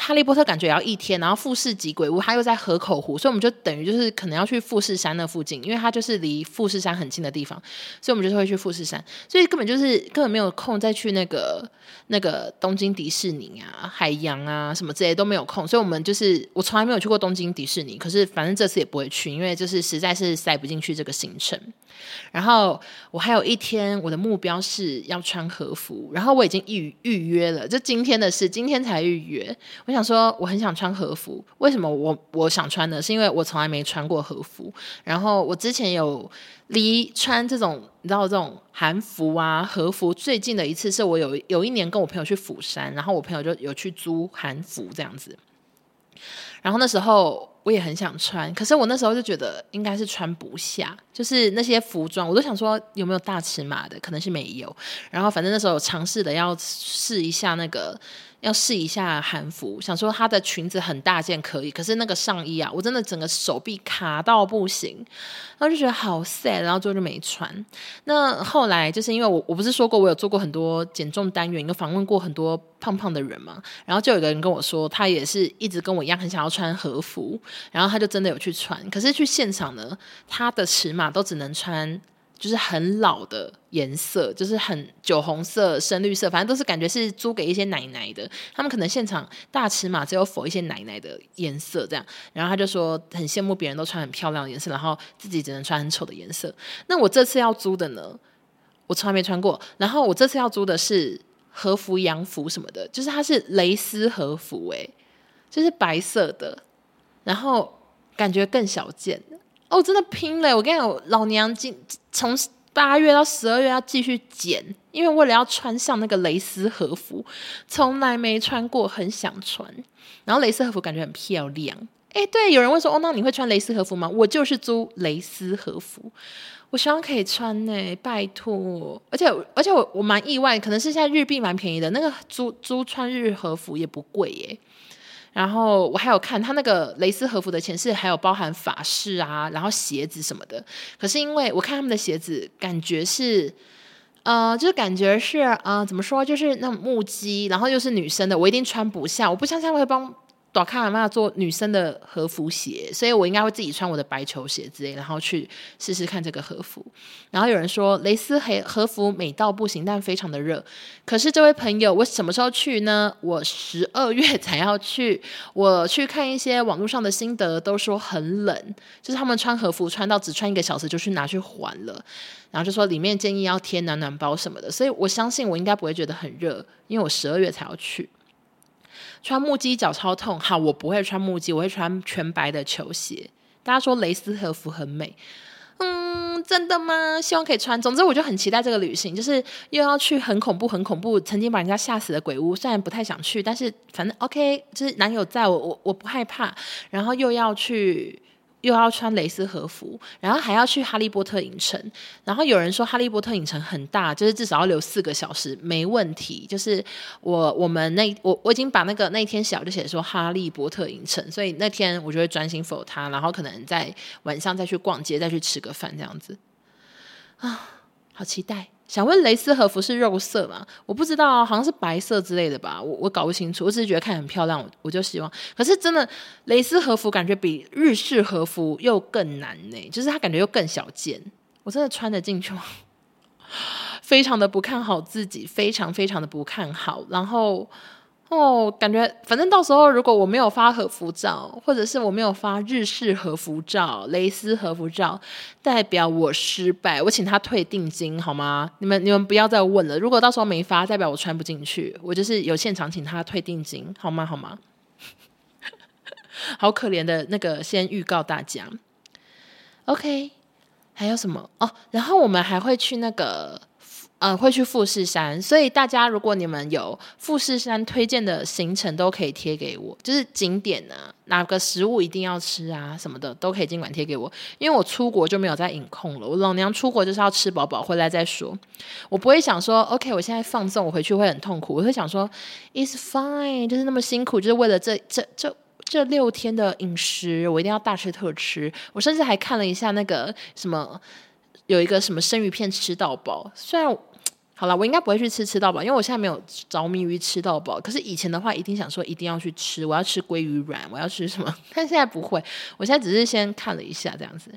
哈利波特感觉也要一天，然后富士急鬼屋它又在河口湖，所以我们就等于就是可能要去富士山那附近，因为它就是离富士山很近的地方，所以我们就是会去富士山，所以根本就是根本没有空再去那个那个东京迪士尼啊、海洋啊什么之类都没有空，所以我们就是我从来没有去过东京迪士尼，可是反正这次也不会去，因为就是实在是塞不进去这个行程。然后我还有一天，我的目标是要穿和服，然后我已经预预约了，就今天的事，今天才预约。我想说，我很想穿和服，为什么我我想穿呢？是因为我从来没穿过和服，然后我之前有离穿这种你知道这种韩服啊和服最近的一次，是我有有一年跟我朋友去釜山，然后我朋友就有去租韩服这样子，然后那时候。我也很想穿，可是我那时候就觉得应该是穿不下，就是那些服装，我都想说有没有大尺码的，可能是没有。然后反正那时候尝试的要试一下那个。要试一下韩服，想说她的裙子很大件可以，可是那个上衣啊，我真的整个手臂卡到不行，然后就觉得好 sad，然后最后就没穿。那后来就是因为我我不是说过我有做过很多减重单元，有访问过很多胖胖的人嘛，然后就有个人跟我说，他也是一直跟我一样很想要穿和服，然后他就真的有去穿，可是去现场呢，他的尺码都只能穿。就是很老的颜色，就是很酒红色、深绿色，反正都是感觉是租给一些奶奶的。他们可能现场大尺码只有否一些奶奶的颜色这样。然后他就说很羡慕别人都穿很漂亮的颜色，然后自己只能穿很丑的颜色。那我这次要租的呢，我从来没穿过。然后我这次要租的是和服、洋服什么的，就是它是蕾丝和服，诶，就是白色的，然后感觉更小件。哦，真的拼了！我跟你讲，老娘今从八月到十二月要继续减，因为为了要穿上那个蕾丝和服，从来没穿过，很想穿。然后蕾丝和服感觉很漂亮。哎，对，有人问说，哦，那你会穿蕾丝和服吗？我就是租蕾丝和服，我希望可以穿呢，拜托。而且而且我我蛮意外，可能是现在日币蛮便宜的，那个租租穿日和服也不贵耶。然后我还有看他那个蕾丝和服的钱是还有包含法式啊，然后鞋子什么的。可是因为我看他们的鞋子，感觉是，呃，就是感觉是，呃，怎么说，就是那种木屐，然后又是女生的，我一定穿不下。我不相信会帮。短卡有没有做女生的和服鞋，所以我应该会自己穿我的白球鞋之类，然后去试试看这个和服。然后有人说蕾丝和和服美到不行，但非常的热。可是这位朋友，我什么时候去呢？我十二月才要去。我去看一些网络上的心得，都说很冷，就是他们穿和服穿到只穿一个小时就去拿去还了，然后就说里面建议要贴暖暖包什么的。所以我相信我应该不会觉得很热，因为我十二月才要去。穿木屐脚超痛，好，我不会穿木屐，我会穿全白的球鞋。大家说蕾丝和服很美，嗯，真的吗？希望可以穿。总之，我就很期待这个旅行，就是又要去很恐怖、很恐怖，曾经把人家吓死的鬼屋。虽然不太想去，但是反正 OK，就是男友在我，我我不害怕。然后又要去。又要穿蕾丝和服，然后还要去哈利波特影城。然后有人说哈利波特影城很大，就是至少要留四个小时，没问题。就是我我们那我我已经把那个那天小就写说哈利波特影城，所以那天我就会专心 for 他，然后可能在晚上再去逛街，再去吃个饭这样子。啊，好期待！想问蕾丝和服是肉色吗？我不知道，好像是白色之类的吧，我我搞不清楚。我只是觉得看很漂亮，我我就希望。可是真的蕾丝和服感觉比日式和服又更难呢，就是它感觉又更小件，我真的穿得进去吗？非常的不看好自己，非常非常的不看好，然后。哦，感觉反正到时候如果我没有发和服照，或者是我没有发日式和服照、蕾丝和服照，代表我失败，我请他退定金好吗？你们你们不要再问了。如果到时候没发，代表我穿不进去，我就是有现场请他退定金好吗？好吗？好可怜的那个，先预告大家。OK，还有什么？哦，然后我们还会去那个。嗯，会去富士山，所以大家如果你们有富士山推荐的行程，都可以贴给我，就是景点啊，哪个食物一定要吃啊，什么的都可以尽管贴给我，因为我出国就没有再饮控了，我老娘出国就是要吃饱饱，回来再说，我不会想说，OK，我现在放纵，我回去会很痛苦，我会想说，It's fine，就是那么辛苦，就是为了这这这这六天的饮食，我一定要大吃特吃，我甚至还看了一下那个什么，有一个什么生鱼片吃到饱，虽然。好了，我应该不会去吃吃到饱，因为我现在没有着迷于吃到饱。可是以前的话，一定想说一定要去吃，我要吃鲑鱼卵，我要吃什么？但现在不会，我现在只是先看了一下这样子。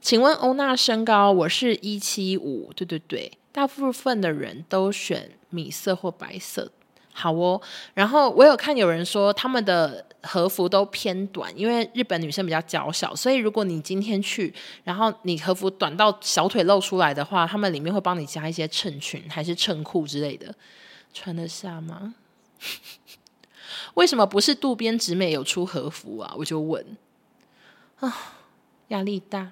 请问欧娜身高？我是一七五，对对对，大部分的人都选米色或白色。好哦，然后我有看有人说他们的和服都偏短，因为日本女生比较娇小，所以如果你今天去，然后你和服短到小腿露出来的话，他们里面会帮你加一些衬裙还是衬裤之类的，穿得下吗？为什么不是渡边直美有出和服啊？我就问 啊，压力大，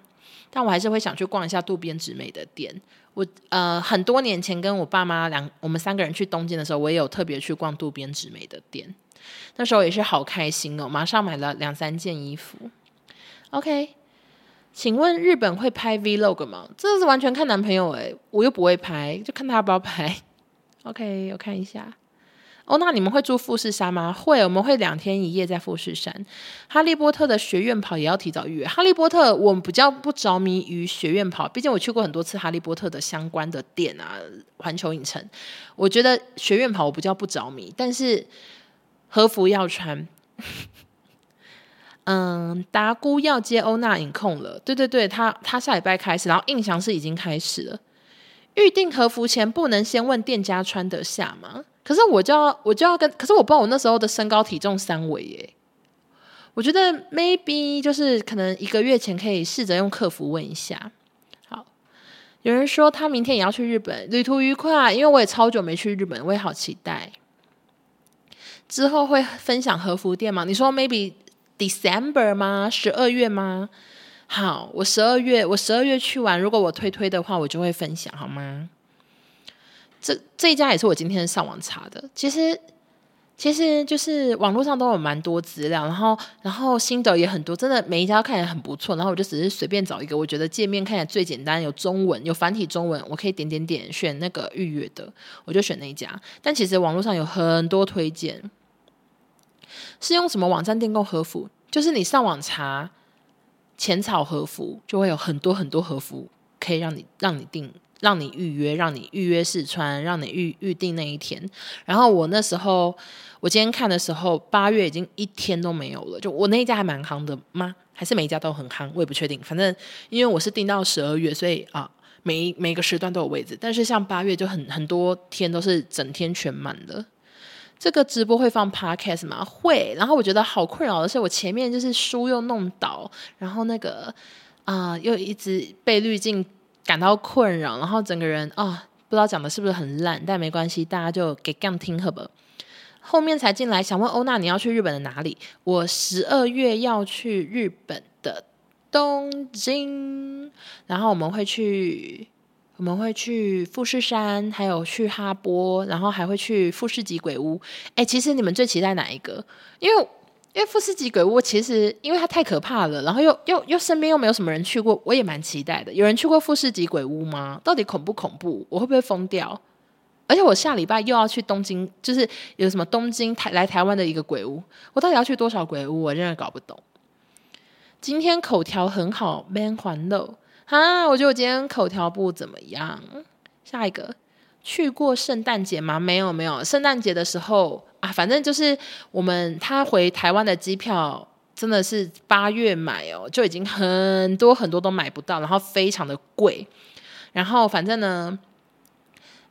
但我还是会想去逛一下渡边直美的店。我呃很多年前跟我爸妈两我们三个人去东京的时候，我也有特别去逛渡边直美的店，那时候也是好开心哦，马上买了两三件衣服。OK，请问日本会拍 Vlog 吗？这是完全看男朋友诶，我又不会拍，就看他要不要拍。OK，我看一下。哦，那你们会住富士山吗？会，我们会两天一夜在富士山。哈利波特的学院跑也要提早预约。哈利波特，我们比较不着迷于学院跑，毕竟我去过很多次哈利波特的相关的店啊，环球影城。我觉得学院跑我比较不着迷，但是和服要穿。嗯，达姑要接欧娜影控了，对对对，他他下礼拜开始，然后印象是已经开始了。预订和服前不能先问店家穿得下吗？可是我就要我就要跟，可是我不知道我那时候的身高体重三围耶。我觉得 maybe 就是可能一个月前可以试着用客服问一下。好，有人说他明天也要去日本，旅途愉快，因为我也超久没去日本，我也好期待。之后会分享和服店吗？你说 maybe December 吗？十二月吗？好，我十二月我十二月去完，如果我推推的话，我就会分享，好吗？这这一家也是我今天上网查的。其实其实就是网络上都有蛮多资料，然后然后心得也很多，真的每一家看起来很不错。然后我就只是随便找一个，我觉得界面看起来最简单，有中文有繁体中文，我可以点点点选那个预约的，我就选那一家。但其实网络上有很多推荐，是用什么网站订购和服？就是你上网查。浅草和服就会有很多很多和服可以让你让你订，让你预约，让你预约试穿，让你预预定那一天。然后我那时候，我今天看的时候，八月已经一天都没有了。就我那一家还蛮夯的吗？还是每一家都很夯？我也不确定。反正因为我是订到十二月，所以啊，每每个时段都有位置。但是像八月就很很多天都是整天全满的。这个直播会放 podcast 吗？会。然后我觉得好困扰的是，我前面就是书又弄倒，然后那个啊、又一直被滤镜感到困扰，然后整个人啊、不知道讲的是不是很烂，但没关系，大家就给杠听好不？后面才进来，想问欧娜，你要去日本的哪里？我十二月要去日本的东京，然后我们会去。我们会去富士山，还有去哈波，然后还会去富士急鬼屋。哎，其实你们最期待哪一个？因为因为富士急鬼屋其实因为它太可怕了，然后又又又身边又没有什么人去过，我也蛮期待的。有人去过富士急鬼屋吗？到底恐不恐怖？我会不会疯掉？而且我下礼拜又要去东京，就是有什么东京台来台湾的一个鬼屋，我到底要去多少鬼屋？我真的搞不懂。今天口条很好，man 环露。啊，我觉得我今天口条不怎么样。下一个，去过圣诞节吗？没有，没有。圣诞节的时候啊，反正就是我们他回台湾的机票真的是八月买哦，就已经很多很多都买不到，然后非常的贵。然后反正呢，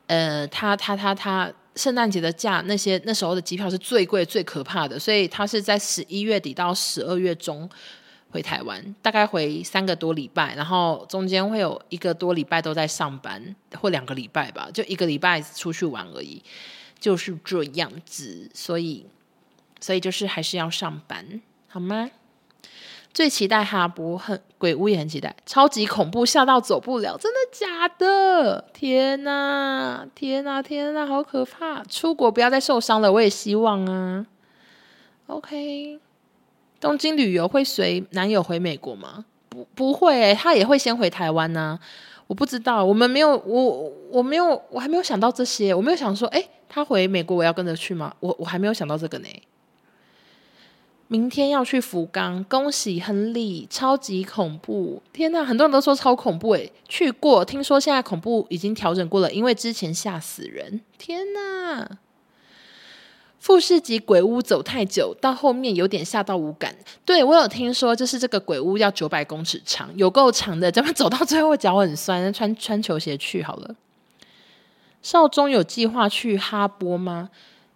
呃，他他他他圣诞节的价那些那时候的机票是最贵最可怕的，所以他是在十一月底到十二月中。回台湾大概回三个多礼拜，然后中间会有一个多礼拜都在上班，或两个礼拜吧，就一个礼拜出去玩而已，就是这样子。所以，所以就是还是要上班，好吗？最期待哈波，很鬼屋也很期待，超级恐怖，吓到走不了，真的假的？天哪，天哪，天哪，好可怕！出国不要再受伤了，我也希望啊。OK。东京旅游会随男友回美国吗？不，不会、欸，他也会先回台湾呢、我不知道，我们没有，我我没有，我还没有想到这些。我没有想说，哎，他回美国，我要跟着去吗？我我还没有想到这个呢。明天要去福冈，恭喜亨利！超级恐怖，天呐！很多人都说超恐怖诶，去过，听说现在恐怖已经调整过了，因为之前吓死人。天呐！富士急鬼屋走太久，到后面有点吓到无感。对，我有听说，就是这个鬼屋要九百公尺长，有够长的，咱们走到最后脚很酸，穿穿球鞋去好了。少中有计划去哈波吗？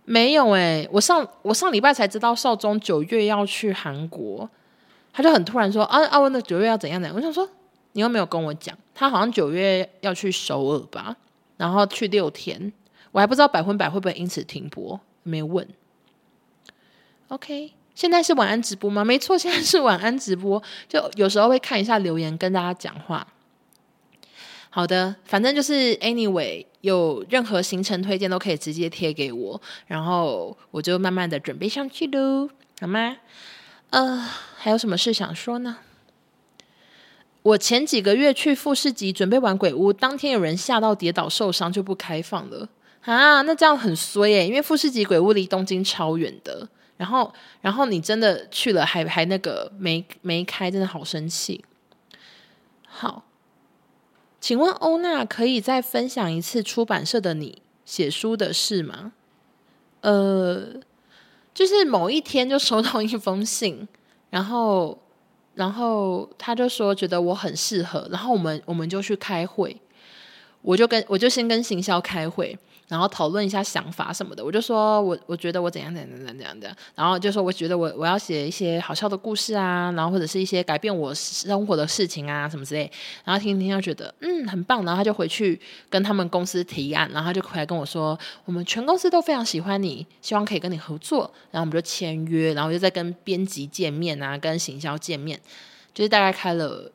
没有哎、我上我上礼拜才知道少中九月要去韩国，他就很突然说啊啊，问那九月要怎样的？我想说你又没有跟我讲，他好像九月要去首尔吧，然后去六天，我还不知道百分百会不会因此停播，没问。OK，现在是晚安直播吗？没错，现在是晚安直播，就有时候会看一下留言跟大家讲话。好的，反正就是 anyway，有任何行程推荐都可以直接贴给我，然后我就慢慢的准备上去喽，好吗？呃，还有什么事想说呢？我前几个月去富士急准备玩鬼屋，当天有人吓到跌倒受伤就不开放了啊，那这样很衰耶，因为富士急鬼屋离东京超远的，然后然后你真的去了还还那个没没开，真的好生气。好。请问欧娜可以再分享一次出版社的你写书的事吗？呃，就是某一天就收到一封信，然后，然后他就说觉得我很适合，然后我们我们就去开会，我就跟我就先跟行销开会。然后讨论一下想法什么的，我就说我我觉得我怎样怎样怎样怎样的，然后就说我觉得我我要写一些好笑的故事啊，然后或者是一些改变我生活的事情啊什么之类，然后听听他觉得嗯很棒，然后他就回去跟他们公司提案，然后他就回来跟我说，我们全公司都非常喜欢你，希望可以跟你合作，然后我们就签约，然后就再跟编辑见面啊，跟行销见面，就是大概开了。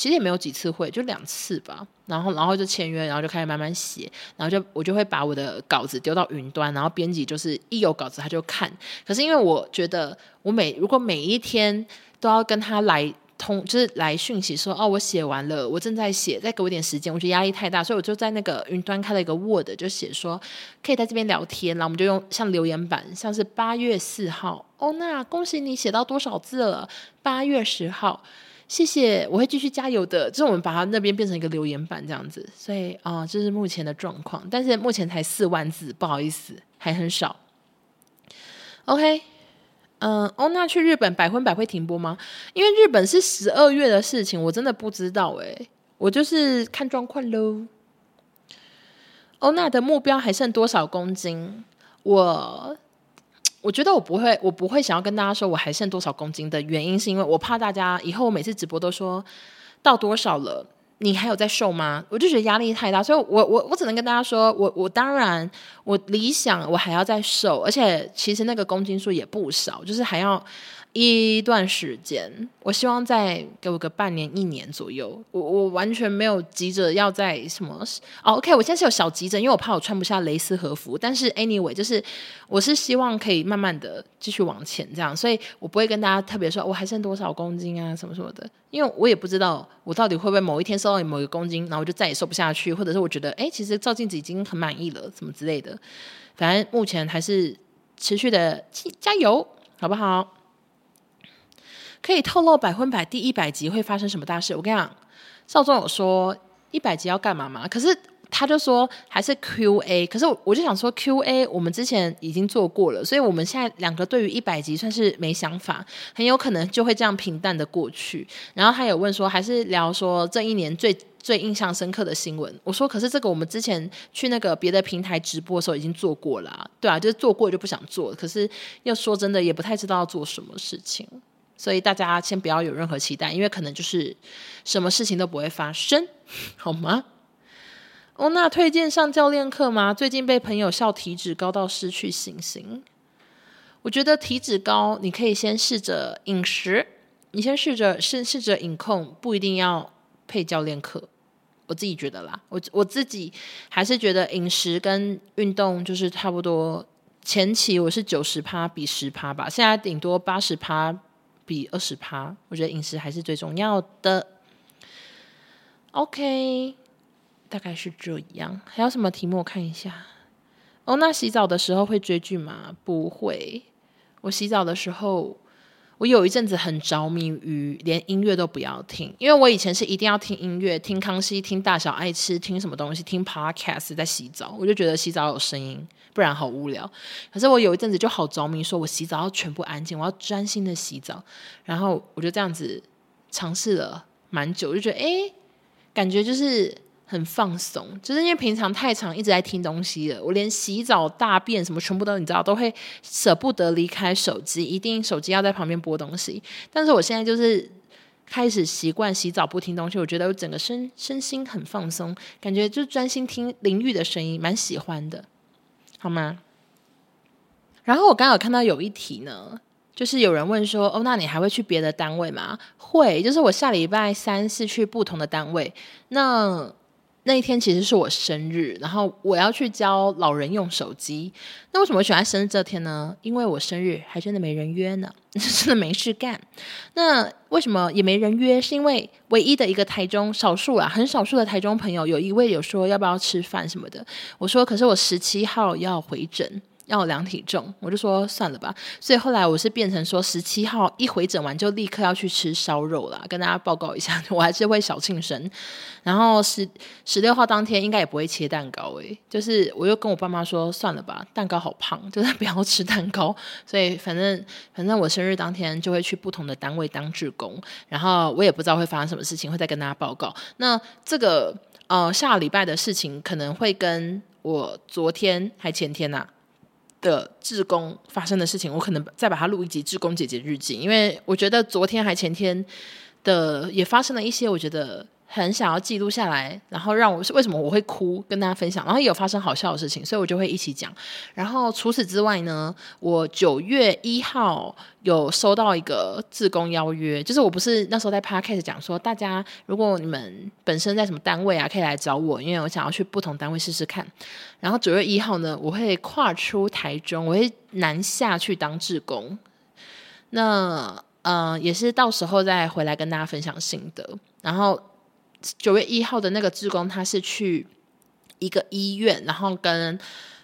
其实也没有几次会，就两次吧。然后，然后就签约，然后就开始慢慢写。然后就我就会把我的稿子丢到云端，然后编辑就是一有稿子他就看。可是因为我觉得，我每如果每一天都要跟他来通，就是来讯息说哦，我写完了，我正在写，再给我点时间，我觉得压力太大，所以我就在那个云端开了一个 Word，就写说可以在这边聊天。然后我们就用像留言板，像是八月四号，哦，那恭喜你写到多少字了？八月十号。谢谢，我会继续加油的。就是我们把它那边变成一个留言板这样子，所以啊，这、是目前的状况。但是目前才四万字，不好意思，还很少。OK，嗯、欧娜去日本百分百会停播吗？因为日本是十二月的事情，我真的不知道哎、我就是看状况喽。欧娜的目标还剩多少公斤？我。我觉得我不会，我不会想要跟大家说我还剩多少公斤的原因，是因为我怕大家以后每次直播都说到多少了，你还有在瘦吗？我就觉得压力太大，所以我我我只能跟大家说，我我当然我理想我还要再瘦，而且其实那个公斤数也不少，就是还要。一段时间，我希望再给我个半年、一年左右。我我完全没有急着要在什么哦。OK，我现在是有小急着，因为我怕我穿不下蕾丝和服。但是 anyway，就是我是希望可以慢慢的继续往前这样，所以我不会跟大家特别说我还剩多少公斤啊什么什么的，因为我也不知道我到底会不会某一天瘦到某一个公斤，然后我就再也瘦不下去，或者是我觉得哎，其实照镜子已经很满意了，什么之类的。反正目前还是持续的加油，好不好？可以透露百分百第一百集会发生什么大事？我跟你讲，少中有说一百集要干嘛吗？可是他就说还是 Q&A，可是我就想说 Q&A 我们之前已经做过了，所以我们现在两个对于一百集算是没想法，很有可能就会这样平淡的过去。然后他有问说，还是聊说这一年最最印象深刻的新闻？我说，可是这个我们之前去那个别的平台直播的时候已经做过了，对啊，就是做过就不想做。可是要说真的，也不太知道要做什么事情。所以大家先不要有任何期待，因为可能就是什么事情都不会发生，好吗？欧娜推荐上教练课吗？最近被朋友笑体脂高到失去信心。我觉得体脂高，你可以先试着饮食，你先试着试试着饮控，不一定要配教练课。我自己觉得啦，我我自己还是觉得饮食跟运动就是差不多。前期我是九十趴比十趴吧，现在顶多八十趴。比二十趴，我觉得饮食还是最重要的。OK，大概是这样。还有什么题目？我看一下。哦，那洗澡的时候会追剧吗？不会。我洗澡的时候我有一阵子很着迷于连音乐都不要听，因为我以前是一定要听音乐，听康熙，听大小爱吃，听什么东西，听 podcast 在洗澡，我就觉得洗澡有声音，不然好无聊。可是我有一阵子就好着迷，说我洗澡要全部安静，我要专心的洗澡。然后我就这样子尝试了蛮久，就觉得哎，感觉就是。很放松，就是因为平常太长一直在听东西了，我连洗澡、大便什么全部都你知道，都会舍不得离开手机，一定手机要在旁边播东西。但是我现在就是开始习惯洗澡不听东西，我觉得我整个身身心很放松，感觉就专心听淋浴的声音，蛮喜欢的，好吗？然后我刚好看到有一题呢，就是有人问说：“哦，那你还会去别的单位吗？”会，就是我下礼拜三是去不同的单位，那。那一天其实是我生日，然后我要去教老人用手机。那为什么选在生日这天呢？因为我生日还真的没人约呢，真的没事干。那为什么也没人约？是因为唯一的一个台中少数啊，很少数的台中朋友，有一位有说要不要吃饭什么的。我说，可是我十七号要回诊。要量体重，我就说算了吧。所以后来我是变成说，十七号一回诊完就立刻要去吃烧肉了，跟大家报告一下，我还是会小庆生。然后十十六号当天应该也不会切蛋糕诶，就是我又跟我爸妈说算了吧，蛋糕好胖，就是不要吃蛋糕。所以反正反正我生日当天就会去不同的单位当志工，然后我也不知道会发生什么事情，会再跟大家报告。那这个呃下礼拜的事情可能会跟我昨天还前天呐、啊。的志工发生的事情，我可能再把它录一集《志工姐姐日记》，因为我觉得昨天还前天的也发生了一些，我觉得。很想要记录下来，然后让我是为什么我会哭，跟大家分享。然后也有发生好笑的事情，所以我就会一起讲。然后除此之外呢，我九月一号有收到一个志工邀约，就是我不是那时候在 Podcast 讲说，大家如果你们本身在什么单位啊，可以来找我，因为我想要去不同单位试试看。然后九月一号呢，我会跨出台中，我会南下去当志工。那嗯、呃，也是到时候再回来跟大家分享心得。然后。九月一号的那个志工，他是去一个医院，然后跟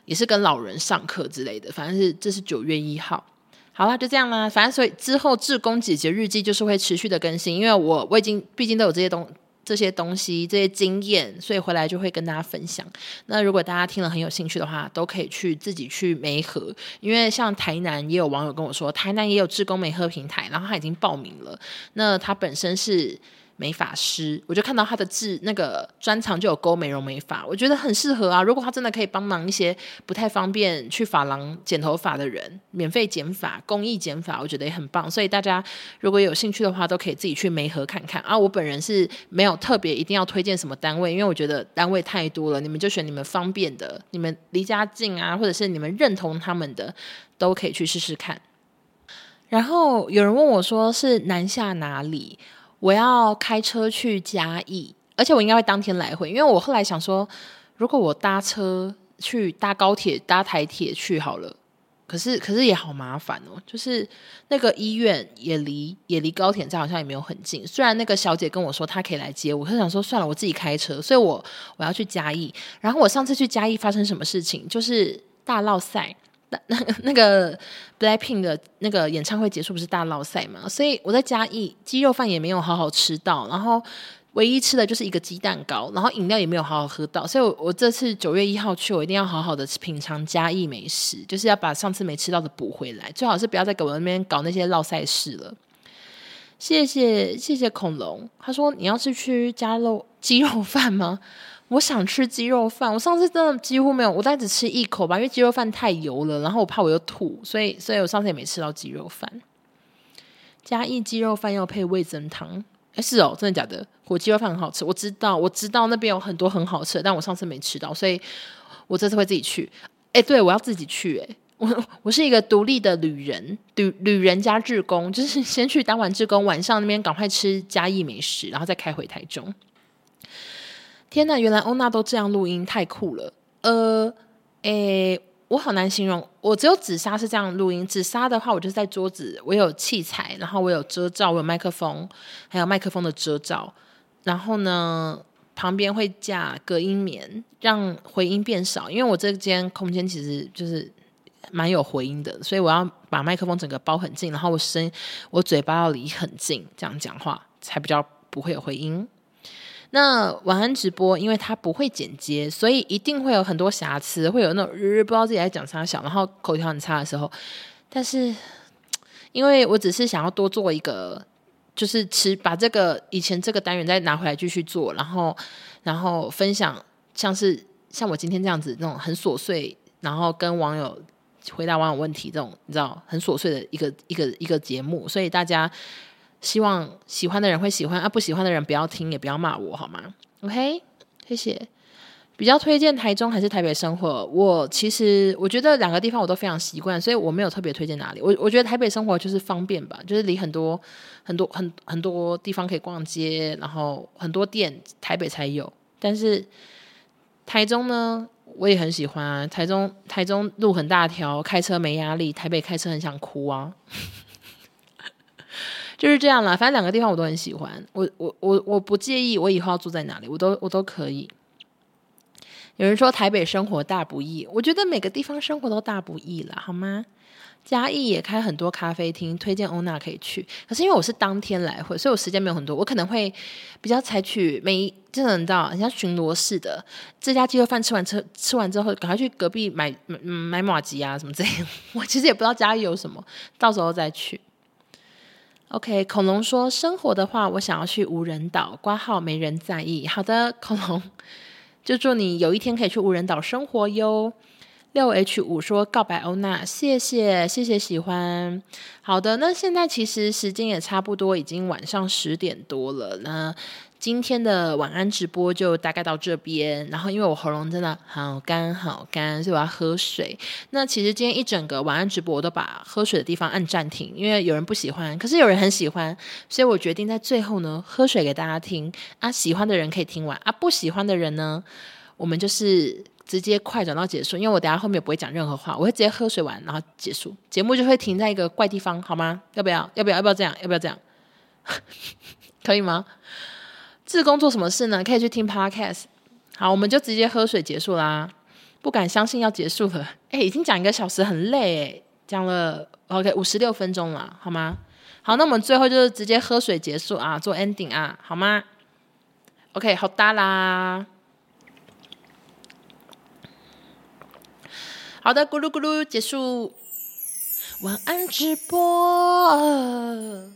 也是跟老人上课之类的，反正是这是九月一号。好了，就这样啦。反正所以之后志工姐姐日记就是会持续的更新，因为我我已经毕竟都有这些东这些东西这些经验，所以回来就会跟大家分享。那如果大家听了很有兴趣的话，都可以去自己去媒合，因为像台南也有网友跟我说，台南也有志工媒合平台，然后他已经报名了。那他本身是。美发师，我就看到他的字，那个专长就有勾美容美发，我觉得很适合啊。如果他真的可以帮忙一些不太方便去发廊剪头发的人，免费剪发、公益剪发，我觉得也很棒。所以大家如果有兴趣的话，都可以自己去媒合看看啊。我本人是没有特别一定要推荐什么单位，因为我觉得单位太多了，你们就选你们方便的，你们离家近啊，或者是你们认同他们的，都可以去试试看。然后有人问我说是南下哪里？我要开车去嘉义，而且我应该会当天来回，因为我后来想说，如果我搭车去搭高铁、搭台铁去好了，可是可是也好麻烦哦，就是那个医院也离也离高铁站好像也没有很近。虽然那个小姐跟我说她可以来接我，可是想说算了，我自己开车，所以我我要去嘉义。然后我上次去嘉义发生什么事情，就是大烙赛。那那 那个 Blackpink 的那个演唱会结束不是大烙赛嘛？所以我在嘉义鸡肉饭也没有好好吃到，然后唯一吃的就是一个鸡蛋糕，然后饮料也没有好好喝到。所以我，我这次九月一号去，我一定要好好的品尝嘉义美食，就是要把上次没吃到的补回来。最好是不要再给我那边搞那些烙赛事了。谢谢谢谢恐龙，他说你要是去加肉鸡肉饭吗？我想吃鸡肉饭，我上次真的几乎没有，我大概只吃一口吧，因为鸡肉饭太油了，然后我怕我又吐，所以，所以我上次也没吃到鸡肉饭。嘉义鸡肉饭要配味噌汤，哎，是哦，真的假的？火鸡肉饭很好吃，我知道，我知道那边有很多很好吃的，但我上次没吃到，所以我这次会自己去。哎，对，我要自己去，哎，我 我是一个独立的旅人，旅旅人加志工，就是先去当完志工，晚上那边赶快吃嘉义美食，然后再开回台中。天呐，原来欧娜都这样录音，太酷了。呃，诶，我好难形容。我只有紫砂是这样录音。紫砂的话，我就是在桌子，我有器材，然后我有遮罩，我有麦克风，还有麦克风的遮罩。然后呢，旁边会架隔音棉，让回音变少。因为我这间空间其实就是蛮有回音的，所以我要把麦克风整个包很近，然后我声我嘴巴要离很近，这样讲话才比较不会有回音。那晚安直播，因为它不会剪接，所以一定会有很多瑕疵，会有那种日、日、不知道自己在讲啥小，然后口条很差的时候。但是，因为我只是想要多做一个，就是吃把这个以前这个单元再拿回来继续做，然后然后分享，像是像我今天这样子那种很琐碎，然后跟网友回答网友问题这种，你知道很琐碎的一个一个一个节目，所以大家。希望喜欢的人会喜欢啊，不喜欢的人不要听，也不要骂我，好吗？OK，谢谢。比较推荐台中还是台北生活？我其实我觉得两个地方我都非常习惯，所以我没有特别推荐哪里。我我觉得台北生活就是方便吧，就是离很多很多很很多地方可以逛街，然后很多店台北才有。但是台中呢，我也很喜欢啊。台中台中路很大条，开车没压力。台北开车很想哭啊。就是这样啦，反正两个地方我都很喜欢，我我我我不介意，我以后要住在哪里，我都我都可以。有人说台北生活大不易，我觉得每个地方生活都大不易了，好吗？嘉义也开很多咖啡厅，推荐欧娜可以去。可是因为我是当天来回，所以我时间没有很多，我可能会比较采取每一，真的你知道，像巡逻似的，这家鸡肉饭吃完吃吃完之后，赶快去隔壁买买买马吉啊什么之类的。我其实也不知道嘉义有什么，到时候再去。OK，恐龙说生活的话，我想要去无人岛，挂号没人在意。好的，恐龙，就祝你有一天可以去无人岛生活哟。六 H 五说告白欧娜，谢谢谢谢喜欢。好的，那现在其实时间也差不多，已经晚上十点多了。那今天的晚安直播就大概到这边，然后因为我喉咙真的好干好干，所以我要喝水。那其实今天一整个晚安直播我都把喝水的地方按暂停，因为有人不喜欢，可是有人很喜欢，所以我决定在最后呢喝水给大家听啊。喜欢的人可以听完啊，不喜欢的人呢，我们就是直接快转到结束，因为我等下后面不会讲任何话，我会直接喝水完然后结束，节目就会停在一个怪地方，好吗？要不要？要不要？要不要这样？要不要这样？可以吗？志工做什么事呢？可以去听 Podcast。好，我们就直接喝水结束啦。不敢相信要结束了，哎，已经讲一个小时，很累，讲了 OK 五十六分钟了，好吗？好，那我们最后就是直接喝水结束啊，做 ending 啊，好吗？OK，好哒啦。好的，咕噜咕噜结束，晚安直播。